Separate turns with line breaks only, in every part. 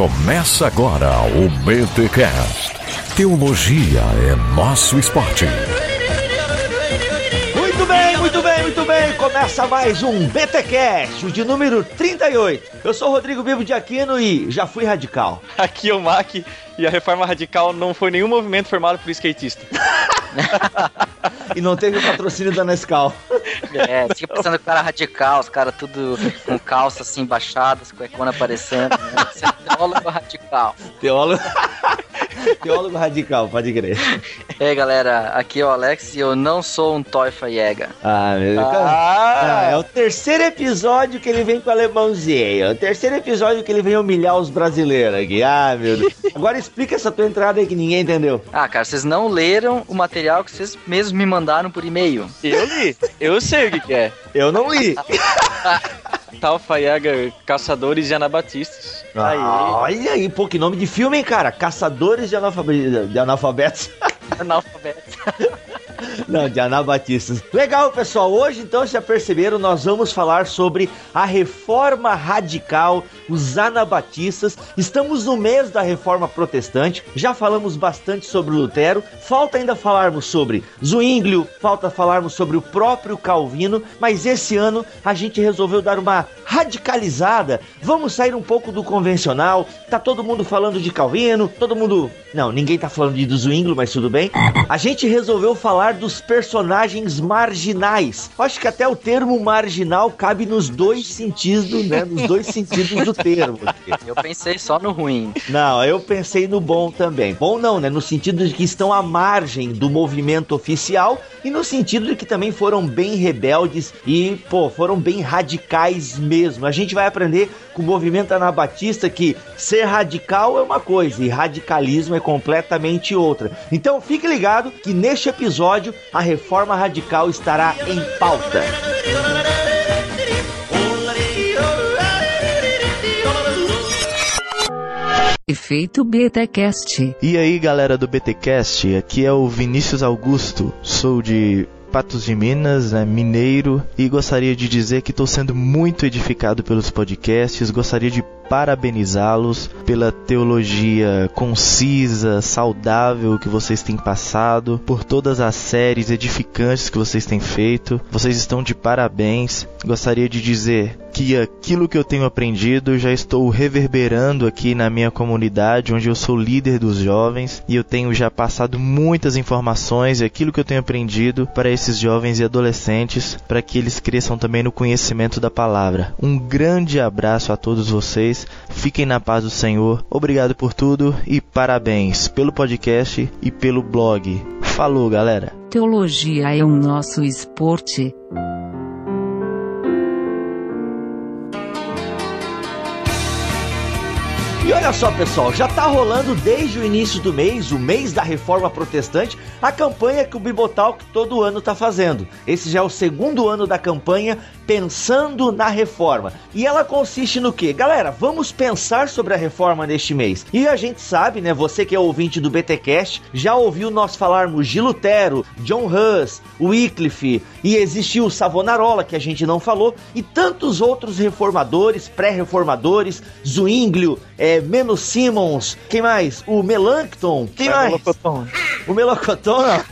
Começa agora o BTCast. Teologia é nosso esporte.
Muito bem, muito bem, muito bem. Começa mais um BTcast, o de número 38. Eu sou o Rodrigo Vivo de Aquino e já fui radical.
Aqui é o Mac e a reforma radical não foi nenhum movimento formado por skatista.
e não teve o patrocínio da Nescau.
É, fica pensando que o cara radical, os caras tudo com calça assim baixadas, cuecona aparecendo. Né? Você é teólogo radical.
Teólogo. Teólogo radical, pode crer.
E aí, galera, aqui é o Alex e eu não sou um Toifa Jäger.
Ah, meu Deus. Ah, é o terceiro episódio que ele vem com o alemãozinho. É o terceiro episódio que ele vem humilhar os brasileiros aqui. Ah, meu Deus. Agora explica essa tua entrada aí que ninguém entendeu.
Ah, cara, vocês não leram o material que vocês mesmos me mandaram por e-mail.
Eu li, eu sei o que, que é.
Eu não li.
Talfa Jäger, Caçadores de Anabatistas.
Aí. Olha aí, pô, que nome de filme, hein, cara? Caçadores de, analfabe... de analfabetos.
Analfabeto.
Não, de anabatistas. Legal, pessoal. Hoje, então, já perceberam, nós vamos falar sobre a reforma radical, os anabatistas. Estamos no mês da reforma protestante. Já falamos bastante sobre Lutero. Falta ainda falarmos sobre Zwinglio, falta falarmos sobre o próprio Calvino. Mas esse ano a gente resolveu dar uma radicalizada. Vamos sair um pouco do convencional. Tá todo mundo falando de Calvino, todo mundo. Não, ninguém tá falando de Zwinglio, mas tudo bem. A gente resolveu falar dos personagens marginais. Acho que até o termo marginal cabe nos dois sentidos, né? Nos dois sentidos do termo.
Eu pensei só no ruim.
Não, eu pensei no bom também. Bom não, né? No sentido de que estão à margem do movimento oficial e no sentido de que também foram bem rebeldes e, pô, foram bem radicais mesmo. A gente vai aprender com o movimento anabatista que ser radical é uma coisa e radicalismo é completamente outra. Então fique ligado que neste episódio a reforma radical estará em pauta.
Efeito BTcast.
E aí, galera do BTcast, aqui é o Vinícius Augusto. Sou de Patos de Minas, né, mineiro, e gostaria de dizer que estou sendo muito edificado pelos podcasts. Gostaria de parabenizá-los pela teologia concisa, saudável que vocês têm passado, por todas as séries edificantes que vocês têm feito. Vocês estão de parabéns. Gostaria de dizer que aquilo que eu tenho aprendido já estou reverberando aqui na minha comunidade, onde eu sou líder dos jovens, e eu tenho já passado muitas informações e aquilo que eu tenho aprendido para esses jovens e adolescentes, para que eles cresçam também no conhecimento da palavra. Um grande abraço a todos vocês. Fiquem na paz do Senhor. Obrigado por tudo e parabéns pelo podcast e pelo blog. Falou, galera.
Teologia é o nosso esporte.
E olha só, pessoal, já tá rolando desde o início do mês, o mês da reforma protestante, a campanha que o Bibotalk todo ano tá fazendo. Esse já é o segundo ano da campanha Pensando na Reforma. E ela consiste no que? Galera, vamos pensar sobre a reforma neste mês. E a gente sabe, né, você que é ouvinte do BTcast, já ouviu nós falarmos de Lutero, John Hus, Wycliffe, e existiu o Savonarola, que a gente não falou, e tantos outros reformadores, pré-reformadores, Zwinglio, é, Meno Simmons, quem mais? O Melanchthon, quem
É,
mais?
Melocoton.
O Melocoton, não.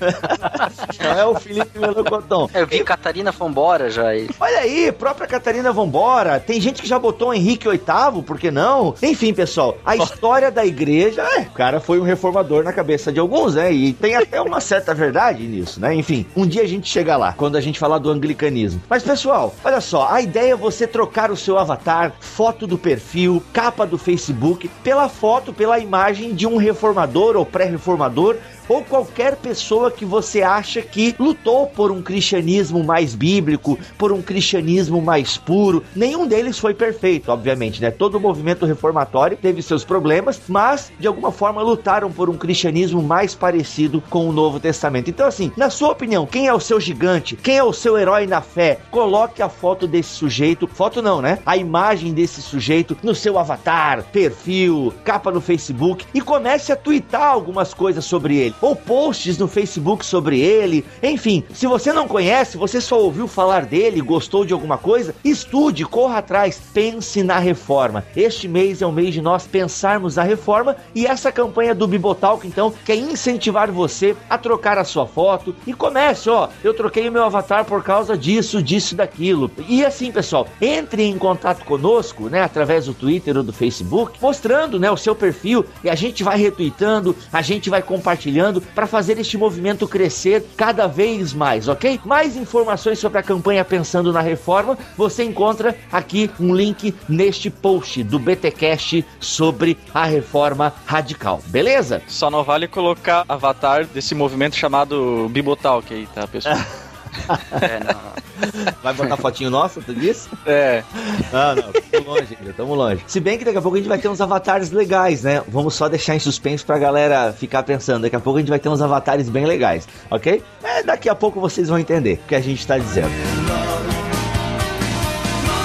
não é o Felipe Melocoton.
Eu vi Catarina Fombora já aí.
Olha aí, própria Catarina Vambora. Tem gente que já botou o Henrique VIII, por que não? Enfim, pessoal, a história da igreja, é, o cara foi um reformador na cabeça de alguns, né? E tem até uma certa verdade nisso, né? Enfim, um dia a gente chega lá, quando a gente falar do anglicanismo. Mas, pessoal, olha só, a ideia é você trocar o seu avatar, foto do perfil, capa do Facebook, pela foto, pela imagem de um reformador ou pré-reformador ou qualquer pessoa que você acha que lutou por um cristianismo mais bíblico, por um cristianismo mais puro. Nenhum deles foi perfeito, obviamente, né? Todo o movimento reformatório teve seus problemas, mas de alguma forma lutaram por um cristianismo mais parecido com o Novo Testamento. Então, assim, na sua opinião, quem é o seu gigante? Quem é o seu herói na fé? Coloque a foto desse sujeito, foto não, né? A imagem desse sujeito no seu avatar, perfil, capa no Facebook e comece a twittar algumas coisas sobre ele ou posts no Facebook sobre ele. Enfim, se você não conhece, você só ouviu falar dele, gostou de alguma coisa, estude, corra atrás, pense na reforma. Este mês é o mês de nós pensarmos na reforma e essa campanha do Bibotalk, então, quer incentivar você a trocar a sua foto e comece, ó, eu troquei o meu avatar por causa disso, disso, daquilo. E assim, pessoal, entre em contato conosco, né, através do Twitter ou do Facebook, mostrando, né, o seu perfil e a gente vai retweetando, a gente vai compartilhando para fazer este movimento crescer cada vez mais, ok? Mais informações sobre a campanha Pensando na Reforma, você encontra aqui um link neste post do BTcast sobre a reforma radical, beleza?
Só não vale colocar avatar desse movimento chamado Bibotalk aí, tá, pessoal?
É, não.
Vai botar fotinho nossa, tu disse?
é.
Não, não, tamo longe ainda, tamo longe. Se bem que daqui a pouco a gente vai ter uns avatares legais, né? Vamos só deixar em suspenso pra galera ficar pensando. Daqui a pouco a gente vai ter uns avatares bem legais, ok? É, daqui a pouco vocês vão entender o que a gente tá dizendo.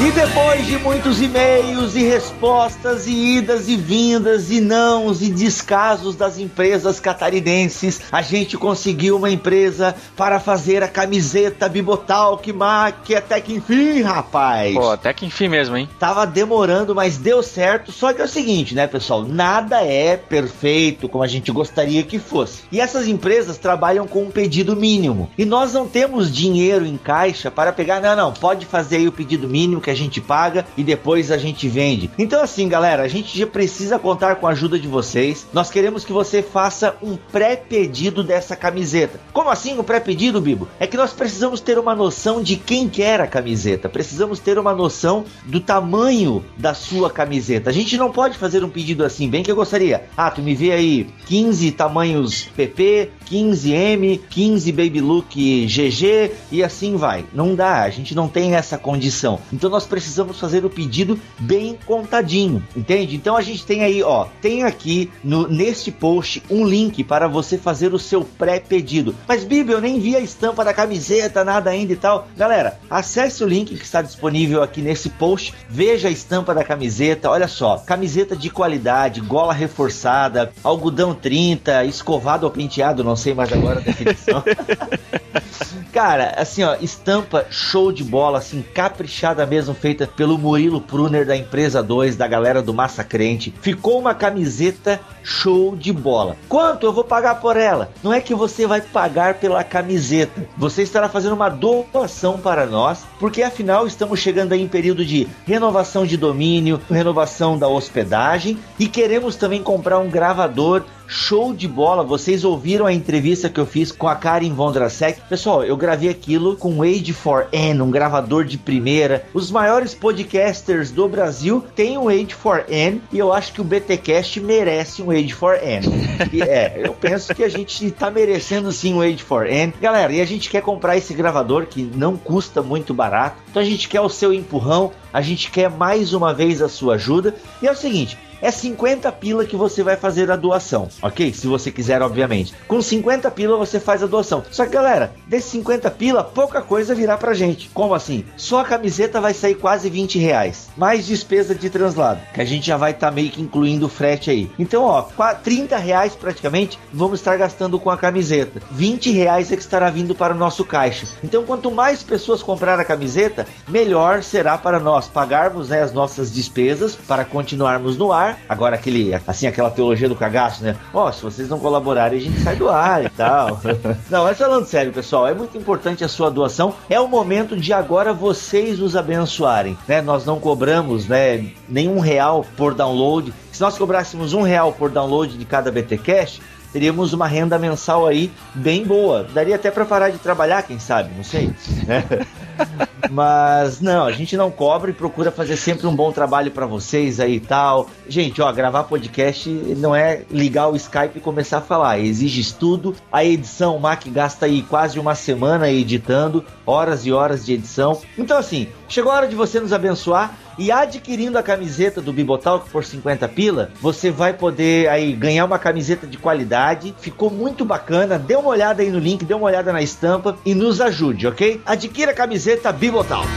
E depois de muitos e-mails e respostas e idas e vindas e nãos e descasos das empresas catarinenses, a gente conseguiu uma empresa para fazer a camiseta Bibotalk Mac até que enfim, rapaz.
Pô, até que enfim mesmo, hein?
Tava demorando, mas deu certo. Só que é o seguinte, né, pessoal? Nada é perfeito como a gente gostaria que fosse. E essas empresas trabalham com um pedido mínimo. E nós não temos dinheiro em caixa para pegar, não, não, pode fazer aí o pedido mínimo que a gente paga e depois a gente vende. Então, assim, galera, a gente já precisa contar com a ajuda de vocês. Nós queremos que você faça um pré-pedido dessa camiseta. Como assim um pré-pedido, Bibo? É que nós precisamos ter uma noção de quem quer a camiseta. Precisamos ter uma noção do tamanho da sua camiseta. A gente não pode fazer um pedido assim, bem que eu gostaria. Ah, tu me vê aí 15 tamanhos PP, 15M, 15 Baby Look GG e assim vai. Não dá, a gente não tem essa condição. Então nós precisamos fazer o pedido bem contadinho, entende? Então a gente tem aí, ó, tem aqui no neste post um link para você fazer o seu pré-pedido. Mas Bíblia, eu nem vi a estampa da camiseta, nada ainda e tal. Galera, acesse o link que está disponível aqui nesse post, veja a estampa da camiseta, olha só, camiseta de qualidade, gola reforçada, algodão 30, escovado ou penteado, não sei mais agora a definição. Cara, assim, ó, estampa show de bola, assim, caprichada mesmo, feita pelo Murilo Pruner da empresa 2, da galera do Massa Crente. Ficou uma camiseta show de bola. Quanto eu vou pagar por ela? Não é que você vai pagar pela camiseta. Você estará fazendo uma doação para nós, porque afinal estamos chegando aí em período de renovação de domínio, renovação da hospedagem e queremos também comprar um gravador show de bola. Vocês ouviram a entrevista que eu fiz com a Karen Vondrasek? Pessoal, eu gravei aquilo com o Age 4N, um gravador de primeira. Os maiores podcasters do Brasil têm um Age 4N e eu acho que o BTcast merece um Age 4N. E, é, eu penso que a gente tá merecendo sim um Age 4N. Galera, e a gente quer comprar esse gravador que não custa muito barato. Então a gente quer o seu empurrão, a gente quer mais uma vez a sua ajuda. E é o seguinte, é 50 pila que você vai fazer a doação, ok? Se você quiser, obviamente. Com 50 pila você faz a doação. Só que, galera, desses 50 pila, pouca coisa virá pra gente. Como assim? Só a camiseta vai sair quase 20 reais. Mais despesa de translado, que a gente já vai estar tá meio que incluindo o frete aí. Então, ó, 30 reais praticamente vamos estar gastando com a camiseta. 20 reais é que estará vindo para o nosso caixa. Então, quanto mais pessoas comprar a camiseta, melhor será para nós pagarmos né, as nossas despesas para continuarmos no ar Agora, aquele, assim, aquela teologia do cagaço, né? Ó, oh, se vocês não colaborarem, a gente sai do ar e tal. não, mas falando sério, pessoal, é muito importante a sua doação. É o momento de agora vocês nos abençoarem, né? Nós não cobramos, né, nenhum real por download. Se nós cobrássemos um real por download de cada BTcast, teríamos uma renda mensal aí bem boa. Daria até para parar de trabalhar, quem sabe, não sei. Né? Mas não, a gente não cobra e procura fazer sempre um bom trabalho para vocês aí e tal. Gente, ó, gravar podcast não é ligar o Skype e começar a falar, exige estudo. A edição, o Mac gasta aí quase uma semana editando, horas e horas de edição. Então assim, chegou a hora de você nos abençoar e adquirindo a camiseta do Bibotalk por 50 pila, você vai poder aí ganhar uma camiseta de qualidade. Ficou muito bacana. Dê uma olhada aí no link, dê uma olhada na estampa e nos ajude, ok? Adquira a camiseta Bibotalk.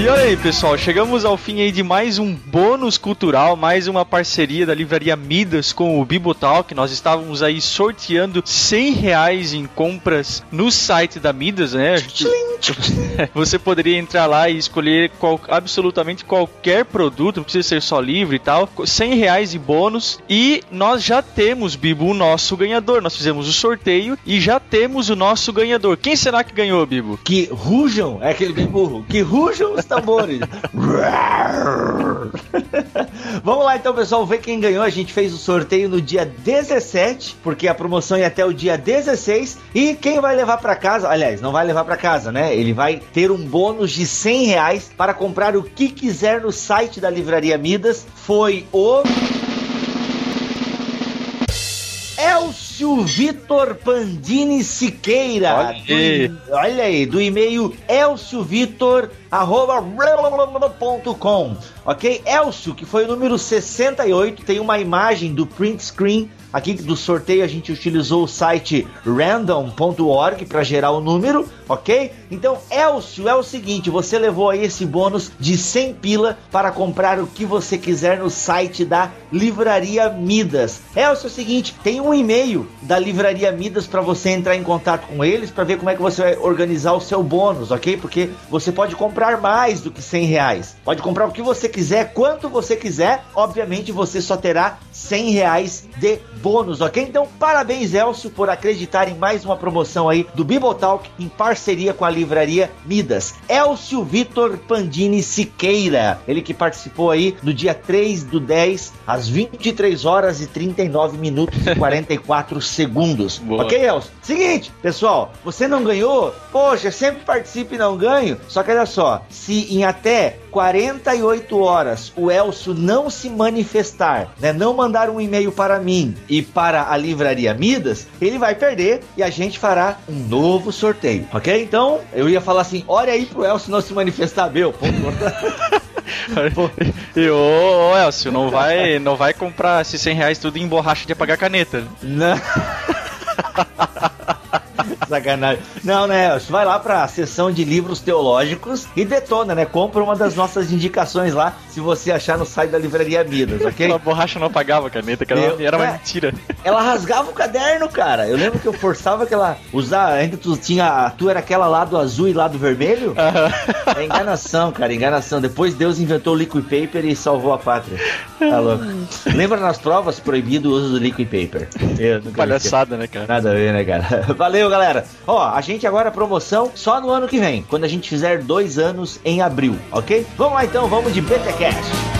E olha aí, pessoal, chegamos ao fim aí de mais um bônus cultural, mais uma parceria da livraria Midas com o Bibotalk. Nós estávamos aí sorteando 100 reais em compras no site da Midas, né? Você poderia entrar lá e escolher qual- absolutamente qualquer produto, não precisa ser só livro e tal. 100 reais de bônus. E nós já temos, Bibo, o nosso ganhador. Nós fizemos o sorteio e já temos o nosso ganhador. Quem será que ganhou, Bibo?
Que rujam, é aquele bem burro, que rujam tambores. Vamos lá então, pessoal, ver quem ganhou. A gente fez o sorteio no dia 17, porque a promoção ia até o dia 16. E quem vai levar pra casa, aliás, não vai levar pra casa, né? Ele vai ter um bônus de 100 reais para comprar o que quiser no site da Livraria Midas. Foi o. Elcio Vitor Pandini Siqueira.
Olha aí.
Do- olha aí, do e-mail elciovitor.com. Ok? Elcio, que foi o número 68, tem uma imagem do print screen. Aqui do sorteio a gente utilizou o site random.org para gerar o número, ok? Então, Elcio, é o seguinte: você levou aí esse bônus de 100 pila para comprar o que você quiser no site da Livraria Midas. Elcio, é o seguinte: tem um e-mail da Livraria Midas para você entrar em contato com eles para ver como é que você vai organizar o seu bônus, ok? Porque você pode comprar mais do que 100 reais. Pode comprar o que você quiser, quanto você quiser. Obviamente, você só terá 100 reais de bônus, ok? Então, parabéns, Elcio, por acreditar em mais uma promoção aí do Bibotalk em parceria com a livraria Midas. Elcio Vitor Pandini Siqueira, ele que participou aí no dia 3 do 10, às 23 horas e 39 minutos e 44 segundos.
Boa.
Ok, Elcio? Seguinte, pessoal, você não ganhou? Poxa, sempre participe e não ganho. Só que olha só, se em até 48 horas o Elcio não se manifestar, né, não mandar um e-mail para mim e para a livraria Midas, ele vai perder e a gente fará um novo sorteio, ok? Então, eu ia falar assim, olha aí pro Elcio não se manifestar, meu, pô,
E ô, ô Elcio, não vai, não vai comprar esses 100 reais tudo em borracha de apagar caneta.
Não. Sacanagem. Não, né? Vai lá pra seção de livros teológicos e detona, né? Compra uma das nossas indicações lá, se você achar no site da Livraria Midas, ok?
Aquela borracha não apagava caneta, que era,
Eu-
era uma
é.
mentira.
Ela rasgava o caderno, cara. Eu lembro que eu forçava que ela usar. Ainda tu tinha. A tua era aquela lá do azul e lá do vermelho? É enganação, cara, enganação. Depois Deus inventou o liquid paper e salvou a pátria. Tá louco. Lembra nas provas proibido o uso do liquid paper?
Palhaçada, né, cara?
Nada a ver, né, cara? Valeu, galera. Ó, a gente agora promoção só no ano que vem, quando a gente fizer dois anos em abril, ok? Vamos lá então, vamos de BTCast.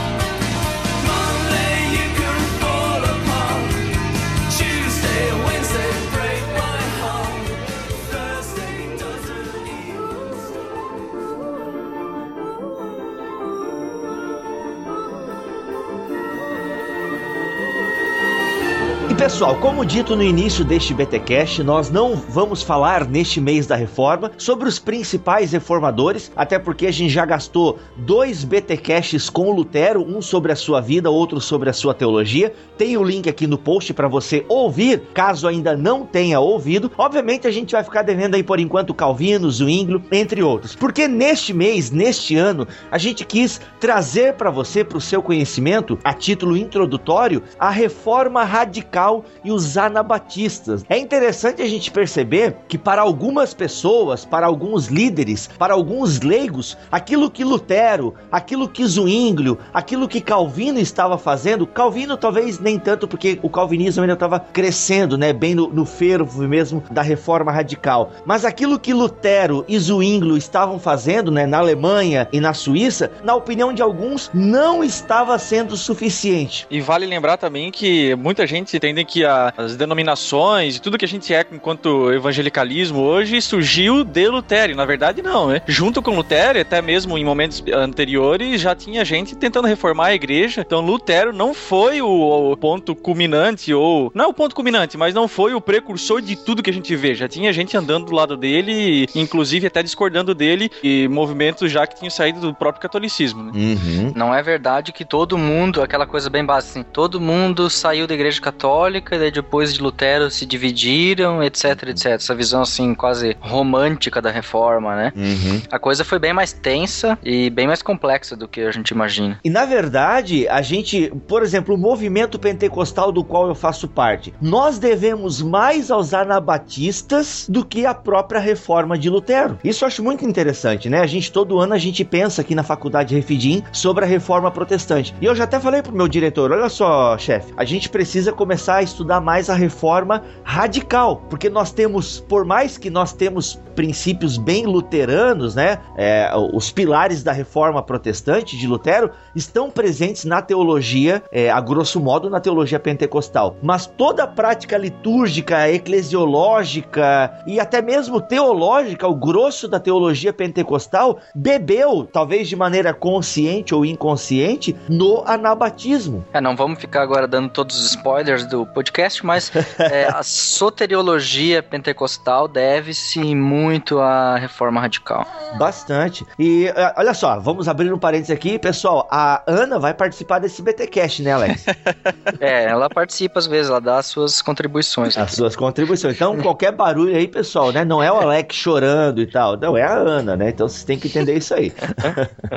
Pessoal, como dito no início deste BTcast, nós não vamos falar neste mês da reforma sobre os principais reformadores, até porque a gente já gastou dois BTcasts com Lutero, um sobre a sua vida, outro sobre a sua teologia. Tem o link aqui no post para você ouvir, caso ainda não tenha ouvido. Obviamente a gente vai ficar devendo aí por enquanto Calvino, Zwinglio, entre outros. Porque neste mês, neste ano, a gente quis trazer para você, para o seu conhecimento, a título introdutório, a reforma radical e os anabatistas. É interessante a gente perceber que para algumas pessoas, para alguns líderes, para alguns leigos, aquilo que Lutero, aquilo que Zwinglio, aquilo que Calvino estava fazendo, Calvino talvez nem tanto porque o calvinismo ainda estava crescendo, né, bem no, no fervo mesmo da reforma radical. Mas aquilo que Lutero e Zwinglio estavam fazendo, né, na Alemanha e na Suíça, na opinião de alguns, não estava sendo suficiente.
E vale lembrar também que muita gente entende que a- as denominações e tudo que a gente é enquanto evangelicalismo hoje surgiu de Lutero. Na verdade, não, né? Junto com Lutero, até mesmo em momentos anteriores, já tinha gente tentando reformar a igreja. Então, Lutero não foi o, o ponto culminante, ou. Não é o ponto culminante, mas não foi o precursor de tudo que a gente vê. Já tinha gente andando do lado dele, inclusive até discordando dele, e movimentos já que tinham saído do próprio catolicismo, né?
Uhum.
Não é verdade que todo mundo, aquela coisa bem básica assim, todo mundo saiu da igreja católica católica, daí depois de Lutero se dividiram, etc, etc. Essa visão assim quase romântica da reforma, né?
Uhum.
A coisa foi bem mais tensa e bem mais complexa do que a gente imagina.
E na verdade, a gente, por exemplo, o movimento pentecostal do qual eu faço parte, nós devemos mais aos anabatistas do que a própria reforma de Lutero. Isso eu acho muito interessante, né? A gente todo ano a gente pensa aqui na faculdade Refidim sobre a reforma protestante. E eu já até falei pro meu diretor, olha só, chefe, a gente precisa começar a estudar mais a reforma radical, porque nós temos, por mais que nós temos princípios bem luteranos, né? É, os pilares da reforma protestante de Lutero estão presentes na teologia, é, a grosso modo, na teologia pentecostal. Mas toda a prática litúrgica, eclesiológica e até mesmo teológica, o grosso da teologia pentecostal, bebeu, talvez de maneira consciente ou inconsciente, no anabatismo.
É, não vamos ficar agora dando todos os spoilers do podcast, mas é, a soteriologia pentecostal deve-se muito à reforma radical.
Bastante. E é, olha só, vamos abrir um parênteses aqui, pessoal. A Ana vai participar desse BTcast, né, Alex?
É, ela participa às vezes, ela dá as suas contribuições.
As suas contribuições. Então, qualquer barulho aí, pessoal, né? Não é o Alex chorando e tal. Não, é a Ana, né? Então vocês têm que entender isso aí.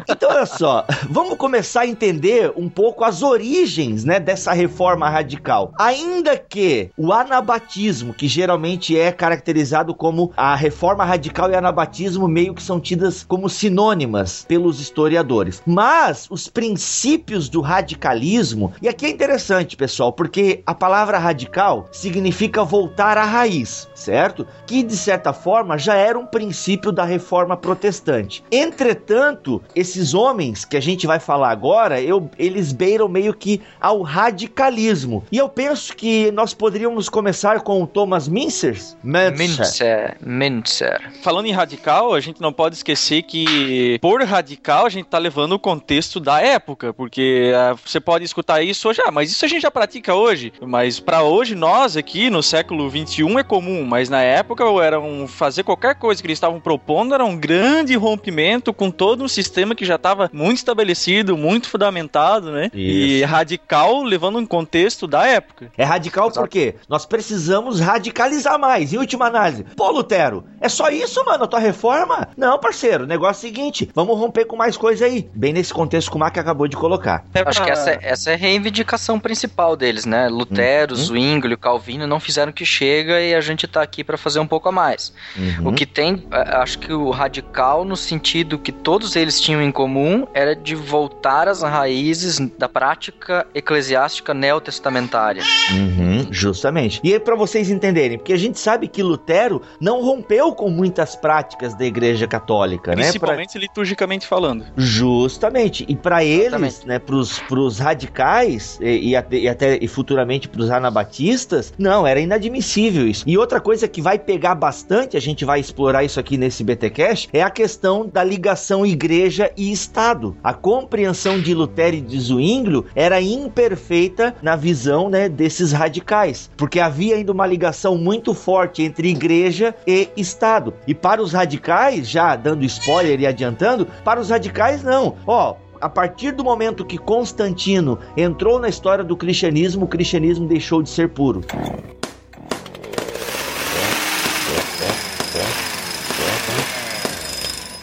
Então, olha só, vamos começar a entender um pouco as origens, né, dessa reforma radical. Ainda que o anabatismo, que geralmente é caracterizado como a reforma radical e anabatismo meio que são tidas como sinônimas pelos historiadores. Mas os princípios do radicalismo, e aqui é interessante, pessoal, porque a palavra radical significa voltar à raiz, certo? Que de certa forma já era um princípio da reforma protestante. Entretanto, esses homens que a gente vai falar agora, eu, eles beiram meio que ao radicalismo. E eu penso que nós poderíamos começar com o Thomas Mincers.
Mintzer, Mintzer.
Falando em radical, a gente não pode esquecer que, por radical, a gente tá levando o contexto da época, porque ah, você pode escutar isso hoje, ah, mas isso a gente já pratica hoje. Mas pra hoje, nós aqui no século 21 é comum, mas na época era um, fazer qualquer coisa que eles estavam propondo era um grande rompimento com todo um sistema que já estava muito estabelecido, muito fundamentado, né? E
Isso.
radical levando um contexto da época.
É radical porque nós precisamos radicalizar mais. Em última análise, pô, Lutero, é só isso, mano, a tua reforma? Não, parceiro, o negócio é o seguinte, vamos romper com mais coisa aí. Bem nesse contexto que o Mac acabou de colocar.
Acho que essa, essa é a reivindicação principal deles, né? Lutero, Zwingli, Calvino não fizeram o que chega e a gente tá aqui para fazer um pouco a mais.
Uhum.
O que tem, acho que o radical, no sentido que todos eles tinham em comum, era de voltar às raízes da prática eclesiástica neotestamentária.
Uhum, justamente. E aí, pra vocês entenderem, porque a gente sabe que Lutero não rompeu com muitas práticas da Igreja Católica, né? Pra-
Principalmente liturgicamente falando.
Justamente. E para eles, né, pros, pros radicais e, e até, e até e futuramente pros anabatistas, não, era inadmissível isso. E outra coisa que vai pegar bastante, a gente vai explorar isso aqui nesse BTcast, é a questão da ligação igreja e Estado. A compreensão de Lutero e de Zwinglio era imperfeita na visão, né, desses radicais, porque havia ainda uma ligação muito forte entre igreja e Estado. E para os radicais, já dando spoiler e adiantando, para os radicais não. Ó, a partir do momento que Constantino entrou na história do cristianismo, o cristianismo deixou de ser puro.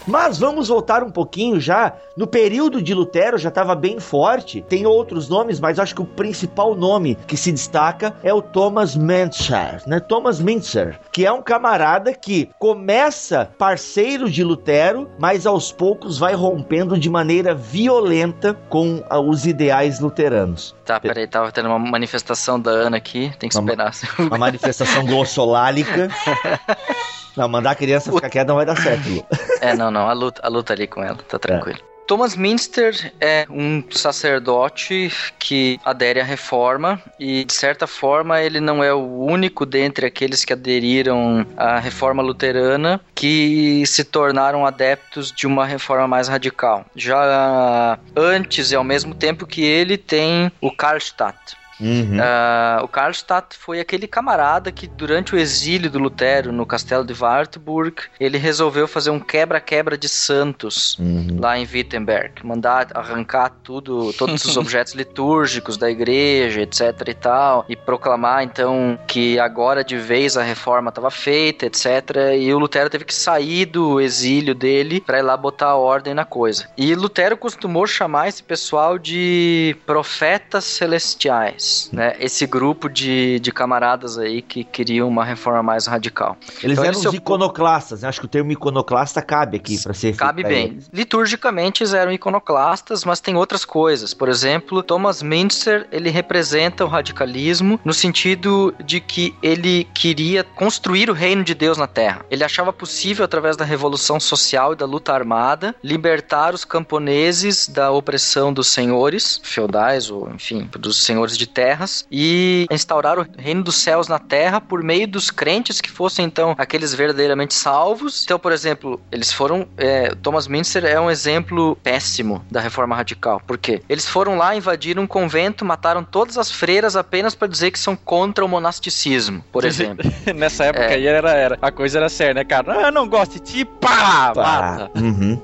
Mas vamos voltar um pouquinho já. No período de Lutero já estava bem forte. Tem outros nomes, mas acho que o principal nome que se destaca é o Thomas Mentzer, né? Thomas Mintzer, que é um camarada que começa parceiro de Lutero, mas aos poucos vai rompendo de maneira violenta com ah, os ideais luteranos.
Tá, peraí, tava tendo uma manifestação da Ana aqui, tem que esperar.
Uma manifestação glossolálica. Não, mandar a criança ficar quieta não vai dar certo, Lu.
É, não, não, a luta, a luta ali com ela, tá tranquilo. Thomas Minster é um sacerdote que adere à reforma e, de certa forma, ele não é o único dentre aqueles que aderiram à reforma luterana que se tornaram adeptos de uma reforma mais radical. Já antes e ao mesmo tempo que ele tem o Karlstadt,
Uhum.
Ah, o Karlstadt foi aquele camarada que, durante o exílio do Lutero no castelo de Wartburg, ele resolveu fazer um quebra-quebra de santos
Uhum.
lá em Wittenberg, mandar arrancar tudo, todos os objetos litúrgicos da igreja, etc e tal, e proclamar então que agora de vez a reforma estava feita, etc. E o Lutero teve que sair do exílio dele para ir lá botar ordem na coisa. E Lutero costumou chamar esse pessoal de profetas celestiais, né? Esse grupo de, de camaradas aí que queriam uma reforma mais radical.
Eles
Então,
eram os
op-
iconoclastas, né? Acho que o termo iconoclasta cabe aqui pra ser
Cabe bem.
eles.
Liturgicamente eles eram iconoclastas, mas tem outras coisas. Por exemplo, Thomas Münster, ele representa o radicalismo no sentido de que ele queria construir o reino de Deus na Terra. Ele achava possível, através da revolução social e da luta armada, libertar os camponeses da opressão dos senhores feudais, ou enfim, dos senhores de terras, e instaurar o reino dos céus na Terra por meio dos crentes que fossem, então, aqueles verdadeiramente salvos. Então, por exemplo, eles foram. é, Thomas Münster é um exemplo péssimo da reforma radical. Por quê? Eles foram lá, invadiram um convento, mataram todas as freiras apenas para dizer que são contra o monasticismo, por exemplo.
Nessa época
É.
aí era, era. A coisa era séria, né, cara? Ah, eu não gosto de ti, pá! Mata.
Pá. Uhum.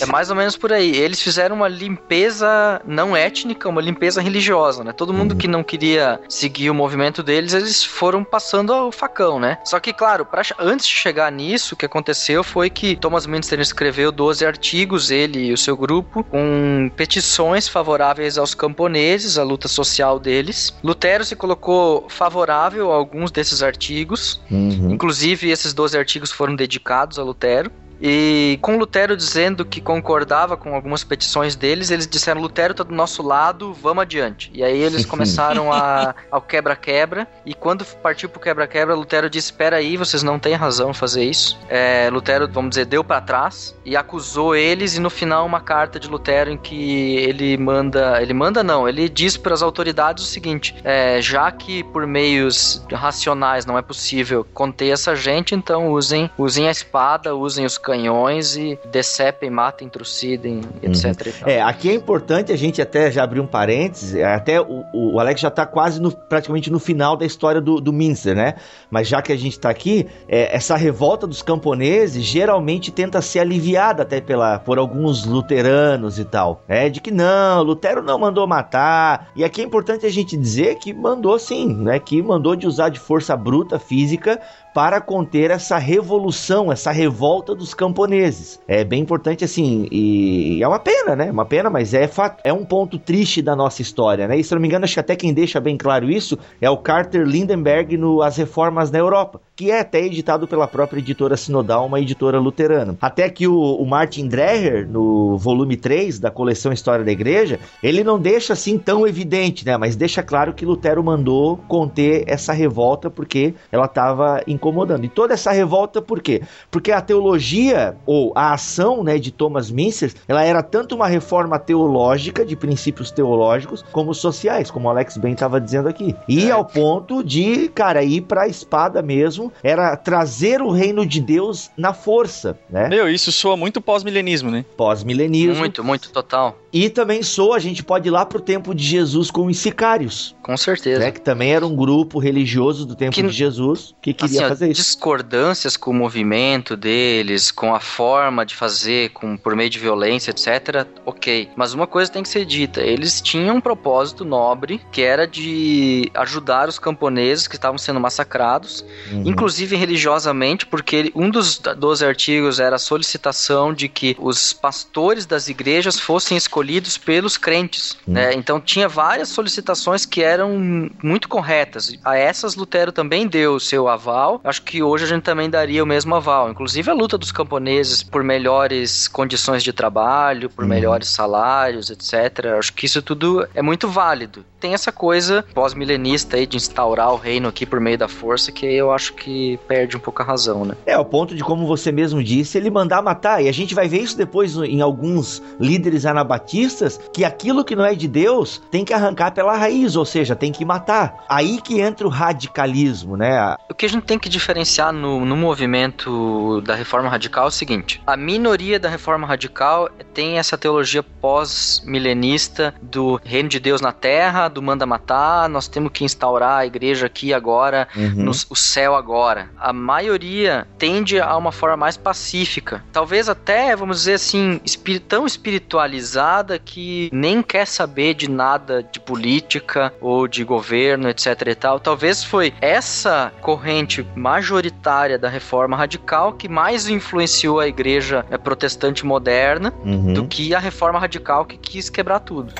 É mais ou menos por aí. Eles fizeram uma limpeza não étnica, uma limpeza religiosa, né? Todo mundo que não queria seguir o movimento deles, eles foram passando o facão, né? Só que, claro, pra antes de chegar nisso, o que aconteceu foi que Thomas Münster escreveu 12 artigos, ele e o seu grupo, com petições favoráveis aos camponeses, à luta social deles. Lutero se colocou favorável a alguns desses artigos,
Uhum.
Inclusive, esses 12 artigos foram dedicados a Lutero. E com Lutero dizendo que concordava com algumas petições deles, eles disseram: Lutero tá do nosso lado, vamos adiante. E aí eles começaram a, ao quebra-quebra. E quando partiu pro quebra-quebra, Lutero disse: Espera aí, vocês não têm razão fazer isso. É, Lutero, vamos dizer, deu para trás e acusou eles. E no final, uma carta de Lutero em que ele manda: ele manda não, ele diz para as autoridades o seguinte: é, já que por meios racionais não é possível conter essa gente, então usem, usem a espada, usem os canhões e decepem, matem, trucidem, etc. e tal.
É, aqui é importante a gente até já abrir um parênteses, é, até o, o Alex já tá quase no, praticamente no final da história do, do Minster, né? Mas já que a gente tá aqui, é, essa revolta dos camponeses geralmente tenta ser aliviada até pela, por alguns luteranos e tal, né? De que não, Lutero não mandou matar, e aqui é importante a gente dizer que mandou sim, né? Que mandou de usar de força bruta, física, para conter essa revolução, essa revolta dos camponeses. É bem importante assim, e é uma pena, né? Uma pena, mas é fato, é um ponto triste da nossa história, né? E se não me engano, acho que até quem deixa bem claro isso é o Carter Lindenberg no As Reformas na Europa, que é até editado pela própria editora Sinodal, uma editora luterana. Até que o, o Martin Dreher, no volume 3 da coleção História da Igreja, ele não deixa assim tão evidente, né? Mas deixa claro que Lutero mandou conter essa revolta porque ela estava incomodando. E toda essa revolta por quê? Porque a teologia ou a ação, né, de Thomas Mincer, ela era tanto uma reforma teológica de princípios teológicos como sociais, como o Alex bem estava dizendo aqui. E ao ponto de, cara, ir para a espada mesmo, era trazer o reino de Deus na força, né?
Meu, isso soa muito pós-milenismo, né?
Pós-milenismo.
Muito, muito, total.
E também soa, a gente pode ir lá pro tempo de Jesus com os sicários,
Com certeza.
né? Que também era um grupo religioso do tempo
Que-
de Jesus que queria
Assim, ó,
fazer isso.
discordâncias com o movimento deles, com a forma de fazer, com por meio de violência, etc. Ok, mas uma coisa tem que ser dita: eles tinham um propósito nobre que era de ajudar os camponeses que estavam sendo massacrados,
Uhum.
inclusive religiosamente, porque ele- um dos 12 artigos era a solicitação de que os pastores das igrejas fossem escolhidos pelos crentes.
Hum.
né? Então tinha várias solicitações que eram muito corretas. A essas Lutero também deu o seu aval. Acho que hoje a gente também daria o mesmo aval. Inclusive a luta dos camponeses por melhores condições de trabalho, por
Uhum.
melhores salários, etc. Acho que isso tudo é muito válido. Tem essa coisa pós-milenista aí de instaurar o reino aqui por meio da força que eu acho que perde um pouco a razão, né?
É, o ponto de, como você mesmo disse, ele mandar matar. E a gente vai ver isso depois em alguns líderes anabatistas, que aquilo que não é de Deus tem que arrancar pela raiz, ou seja, tem que matar. Aí que entra o radicalismo, né?
O que a gente tem que diferenciar no, no movimento da reforma radical é o seguinte: a minoria da reforma radical tem essa teologia pós-milenista do reino de Deus na terra, do manda matar, nós temos que instaurar a igreja aqui agora,
Uhum.
no, o céu agora. A maioria tende a uma forma mais pacífica. Talvez até, vamos dizer assim, tão espiritualizada que nem quer saber de nada de política ou de governo, etc e tal. Talvez foi essa corrente majoritária da reforma radical que mais influenciou a igreja eh, protestante moderna
Uhum.
do que a reforma radical que quis quebrar tudo.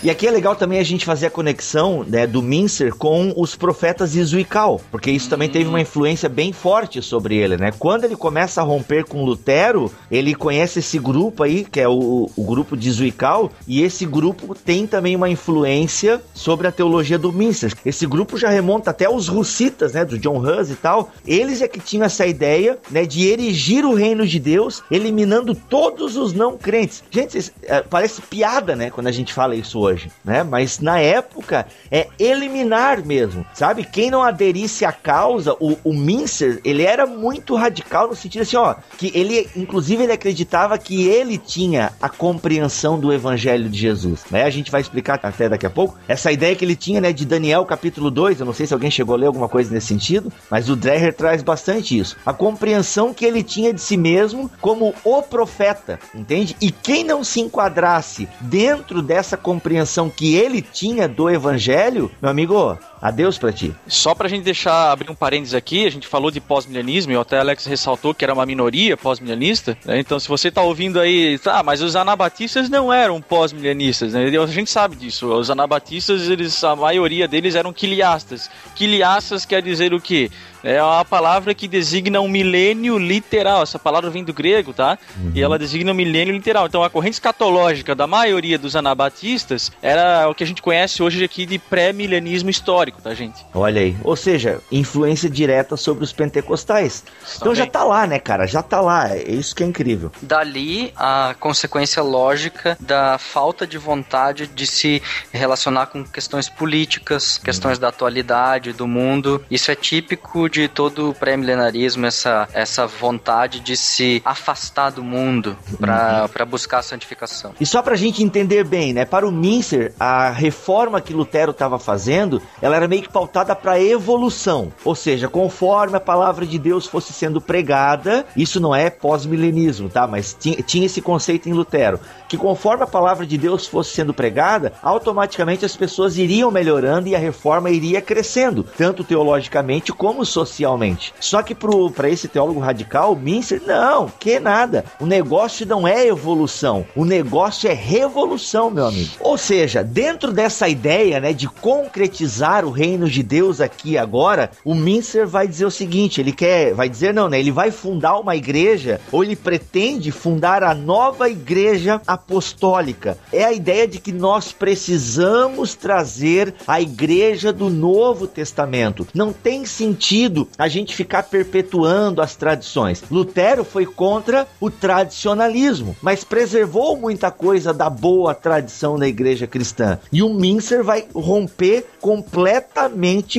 E aqui é legal também a gente fazer a conexão né, do Mincer com os profetas Izuical, porque isso também teve uma influência bem forte sobre ele, né? Quando ele começa a romper com Lutero, ele conhece esse grupo aí, que é o, o grupo de Izuical, e esse grupo tem também uma influência sobre a teologia do Mincer. Esse grupo já remonta até os russitas, né, do John Hus e tal. Eles é que tinham essa ideia, né, de erigir o reino de Deus, eliminando todos os não crentes. Gente, é, parece piada, né, quando a gente fala isso hoje, né? Mas na época é eliminar mesmo, sabe? Quem não aderisse à causa, o, o Mincer, ele era muito radical no sentido assim, ó, que ele, inclusive, ele acreditava que ele tinha a compreensão do evangelho de Jesus, né? A gente vai explicar até daqui a pouco. Essa ideia que ele tinha, né, de Daniel capítulo 2, eu não sei se alguém chegou a ler alguma coisa nesse sentido, mas o Dreher traz bastante isso. A compreensão que ele tinha de si mesmo como o profeta, entende? E quem não se enquadrasse dentro dessa compreensão que ele tinha do evangelho, meu amigo, adeus pra ti.
Só pra gente deixar abrir um parênteses aqui, a gente falou de pós-milenismo e até Alex ressaltou que era uma minoria pós-milenista. né? Então, se você tá ouvindo aí, tá, mas os anabatistas não eram pós-milenistas, né? A gente sabe disso. Os anabatistas, eles, a maioria deles eram quiliastas. Quiliastas quer dizer o quê? É uma palavra que designa um milênio literal. Essa palavra vem do grego, tá? E ela designa um milênio literal. Então a corrente escatológica da maioria dos anabatistas era o que a gente conhece hoje aqui de pré-milenismo histórico, tá, gente?
Olha aí. Ou seja, influência direta sobre os pentecostais. Então já tá lá, né, cara? Já tá lá. É isso que é incrível.
Dali a consequência lógica da falta de vontade de se relacionar com questões políticas, questões da atualidade, do mundo. Isso é típico de todo o pré-milenarismo, essa, essa vontade de se afastar do mundo para buscar a santificação.
E só pra gente entender bem, né? Para o Mincer, a reforma que Lutero estava fazendo, ela era meio que pautada para evolução. Ou seja, conforme a palavra de Deus fosse sendo pregada, isso não é pós-milenismo, tá? Mas tinha, esse conceito em Lutero, que conforme a palavra de Deus fosse sendo pregada, automaticamente as pessoas iriam melhorando e a reforma iria crescendo, tanto teologicamente como socialmente. Só que para esse teólogo radical, Mincer, não, que nada. O negócio não é evolução, o negócio é revolução, meu amigo. Ou seja, dentro dessa ideia, né, de concretizar o reino de Deus aqui agora, o Mincer vai dizer o seguinte, ele quer, vai dizer não, né, ele vai fundar uma igreja ou ele pretende fundar a nova igreja apostólica. É a ideia de que nós precisamos trazer a igreja do Novo Testamento. Não tem sentido a gente ficar perpetuando as tradições. Lutero foi contra o tradicionalismo, mas preservou muita coisa da boa tradição da igreja cristã. E o Mincer vai romper completamente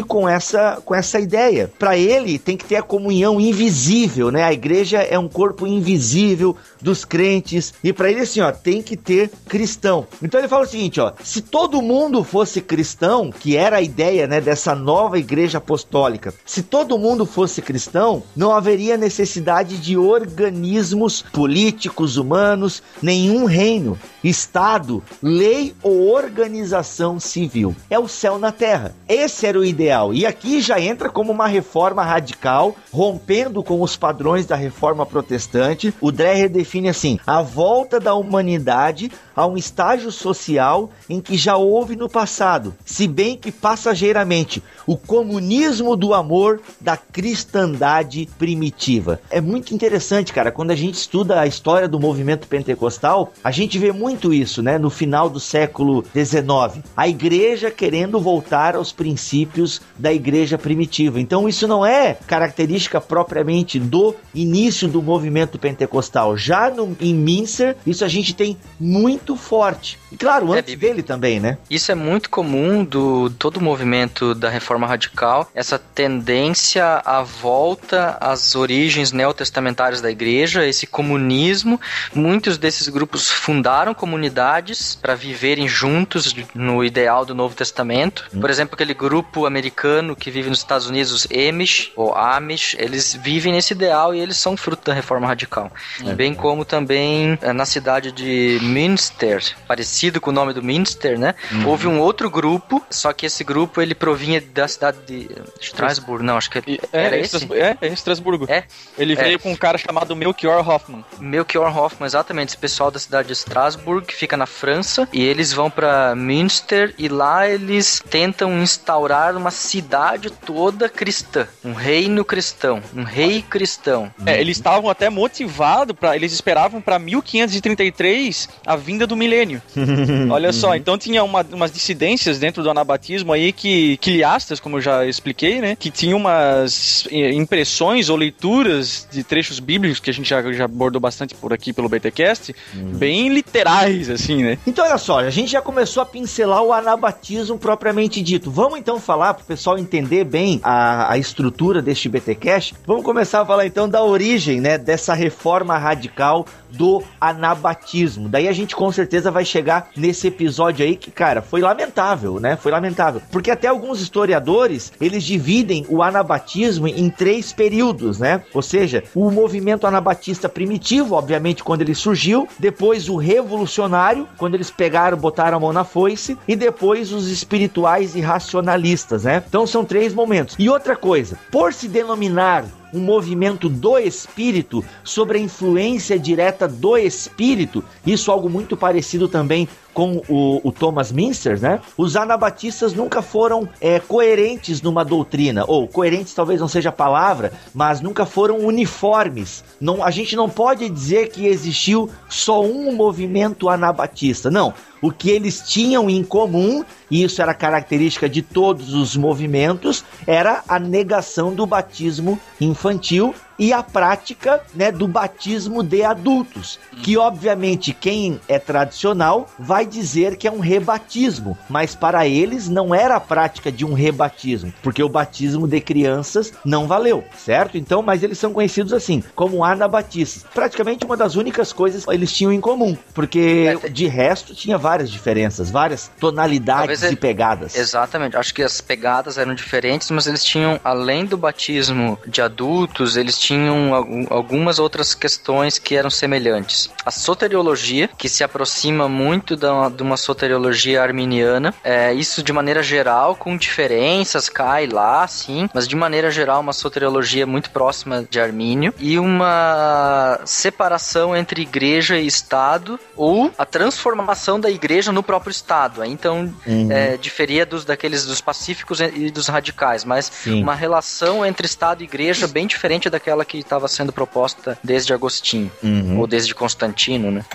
com essa, com essa ideia. Para ele, tem que ter a comunhão invisível, né? A igreja é um corpo invisível dos crentes. E para ele, assim, ó, tem que ter cristão. Então ele fala o seguinte, ó: se todo mundo fosse cristão, que era a ideia, né, dessa nova igreja apostólica, se todo mundo fosse cristão, não haveria necessidade de organismos políticos, humanos, nenhum reino, estado, lei ou organização civil. É o céu na terra. Esse era o ideal. E aqui já entra como uma reforma radical, rompendo com os padrões da reforma protestante. O Dreher define assim: a volta da humanidade a um estágio social em que já houve no passado, se bem que passageiramente, o comunismo do amor da cristandade primitiva. É muito interessante, cara, quando a gente estuda a história do movimento pentecostal, a gente vê muito isso, né, no final do século XIX. A igreja querendo voltar aos princípios da igreja primitiva. Então isso não é característica propriamente do início do movimento pentecostal. Já no, em Minster, isso a gente tem muito forte. E claro,
É,
antes
Bibi.
dele também, né?
Isso é muito comum do todo o movimento da reforma radical, essa tendência à volta às origens neotestamentárias da igreja, esse comunismo. Muitos desses grupos fundaram comunidades para viverem juntos no ideal do Novo Testamento. Por exemplo, aquele grupo americano que vive nos Estados Unidos, os Amish ou Amish, eles vivem nesse ideal e eles são fruto da reforma radical. Bem como também eh, na cidade de Münster, parecido com o nome do Münster, né? Houve um outro grupo, só que esse grupo ele provinha da cidade de Strasbourg, não, acho que
E-
era
É,
esse.
Estrasburgo, é, é Estrasburgo.
É?
Ele
É.
veio com um cara chamado Melchior Hoffman.
Melchior Hoffman, exatamente, esse pessoal da cidade de Strasbourg, que fica na França, e eles vão pra Münster e lá eles tentam instaurar uma cidade toda cristã, um reino cristão, um rei cristão.
É, eles estavam até motivados para, eles esperavam para 1533 a vinda do milênio. Olha só, então tinha uma- umas dissidências dentro do anabatismo aí que quiliastas, como eu já expliquei, né, que tinham umas eh, impressões ou leituras de trechos bíblicos que a gente já, já abordou bastante por aqui pelo BTcast, bem literais assim, né?
Então, olha só, a gente já começou a pincelar o anabatismo propriamente dito. Vamos então falar, para o pessoal entender bem a, a estrutura deste BTcast, vamos começar a falar então da origem, né, dessa reforma radical do anabatismo. Daí a gente com certeza vai chegar nesse episódio aí que, cara, foi lamentável, né? Foi lamentável. Porque até alguns historiadores, eles dividem o anabatismo em três períodos, né? Ou seja, o movimento anabatista primitivo, obviamente, quando ele surgiu, depois o revolucionário, quando eles pegaram, botaram a mão na foice, e depois os espirituais e racionalistas, né? Então são três momentos. E outra coisa, por se denominar um movimento do espírito sobre a influência direta do espírito, isso é algo muito parecido também com o, o Thomas Minster, né? Os anabatistas nunca foram é, coerentes numa doutrina, ou coerentes talvez não seja a palavra, mas nunca foram uniformes. Não, a gente não pode dizer que existiu só um movimento anabatista, não. O que eles tinham em comum, e isso era característica de todos os movimentos, era a negação do batismo infantil e a prática né, do batismo de adultos. Que, obviamente, quem é tradicional vai dizer que é um rebatismo, mas para eles não era a prática de um rebatismo, porque o batismo de crianças não valeu, certo? Então, mas eles são conhecidos assim, como anabatistas. Praticamente uma das únicas coisas que eles tinham em comum, porque
É,
de resto tinha várias diferenças, várias tonalidades
ele-
e pegadas.
Exatamente, acho que as pegadas eram diferentes, mas eles tinham, além do batismo de adultos, eles tinham algum- algumas outras questões que eram semelhantes. A soteriologia, que se aproxima muito da, de uma soteriologia arminiana, é, isso de maneira geral, com diferenças, cai lá, sim, mas de maneira geral, uma soteriologia muito próxima de Armínio, e uma separação entre igreja e Estado, ou a transformação da igreja no próprio Estado. Então, é, diferia dos daqueles dos pacíficos e dos radicais, mas
Sim.
uma relação entre Estado e Igreja bem diferente daquela que estava sendo proposta desde Agostinho
Uhum.
ou desde Constantino, né?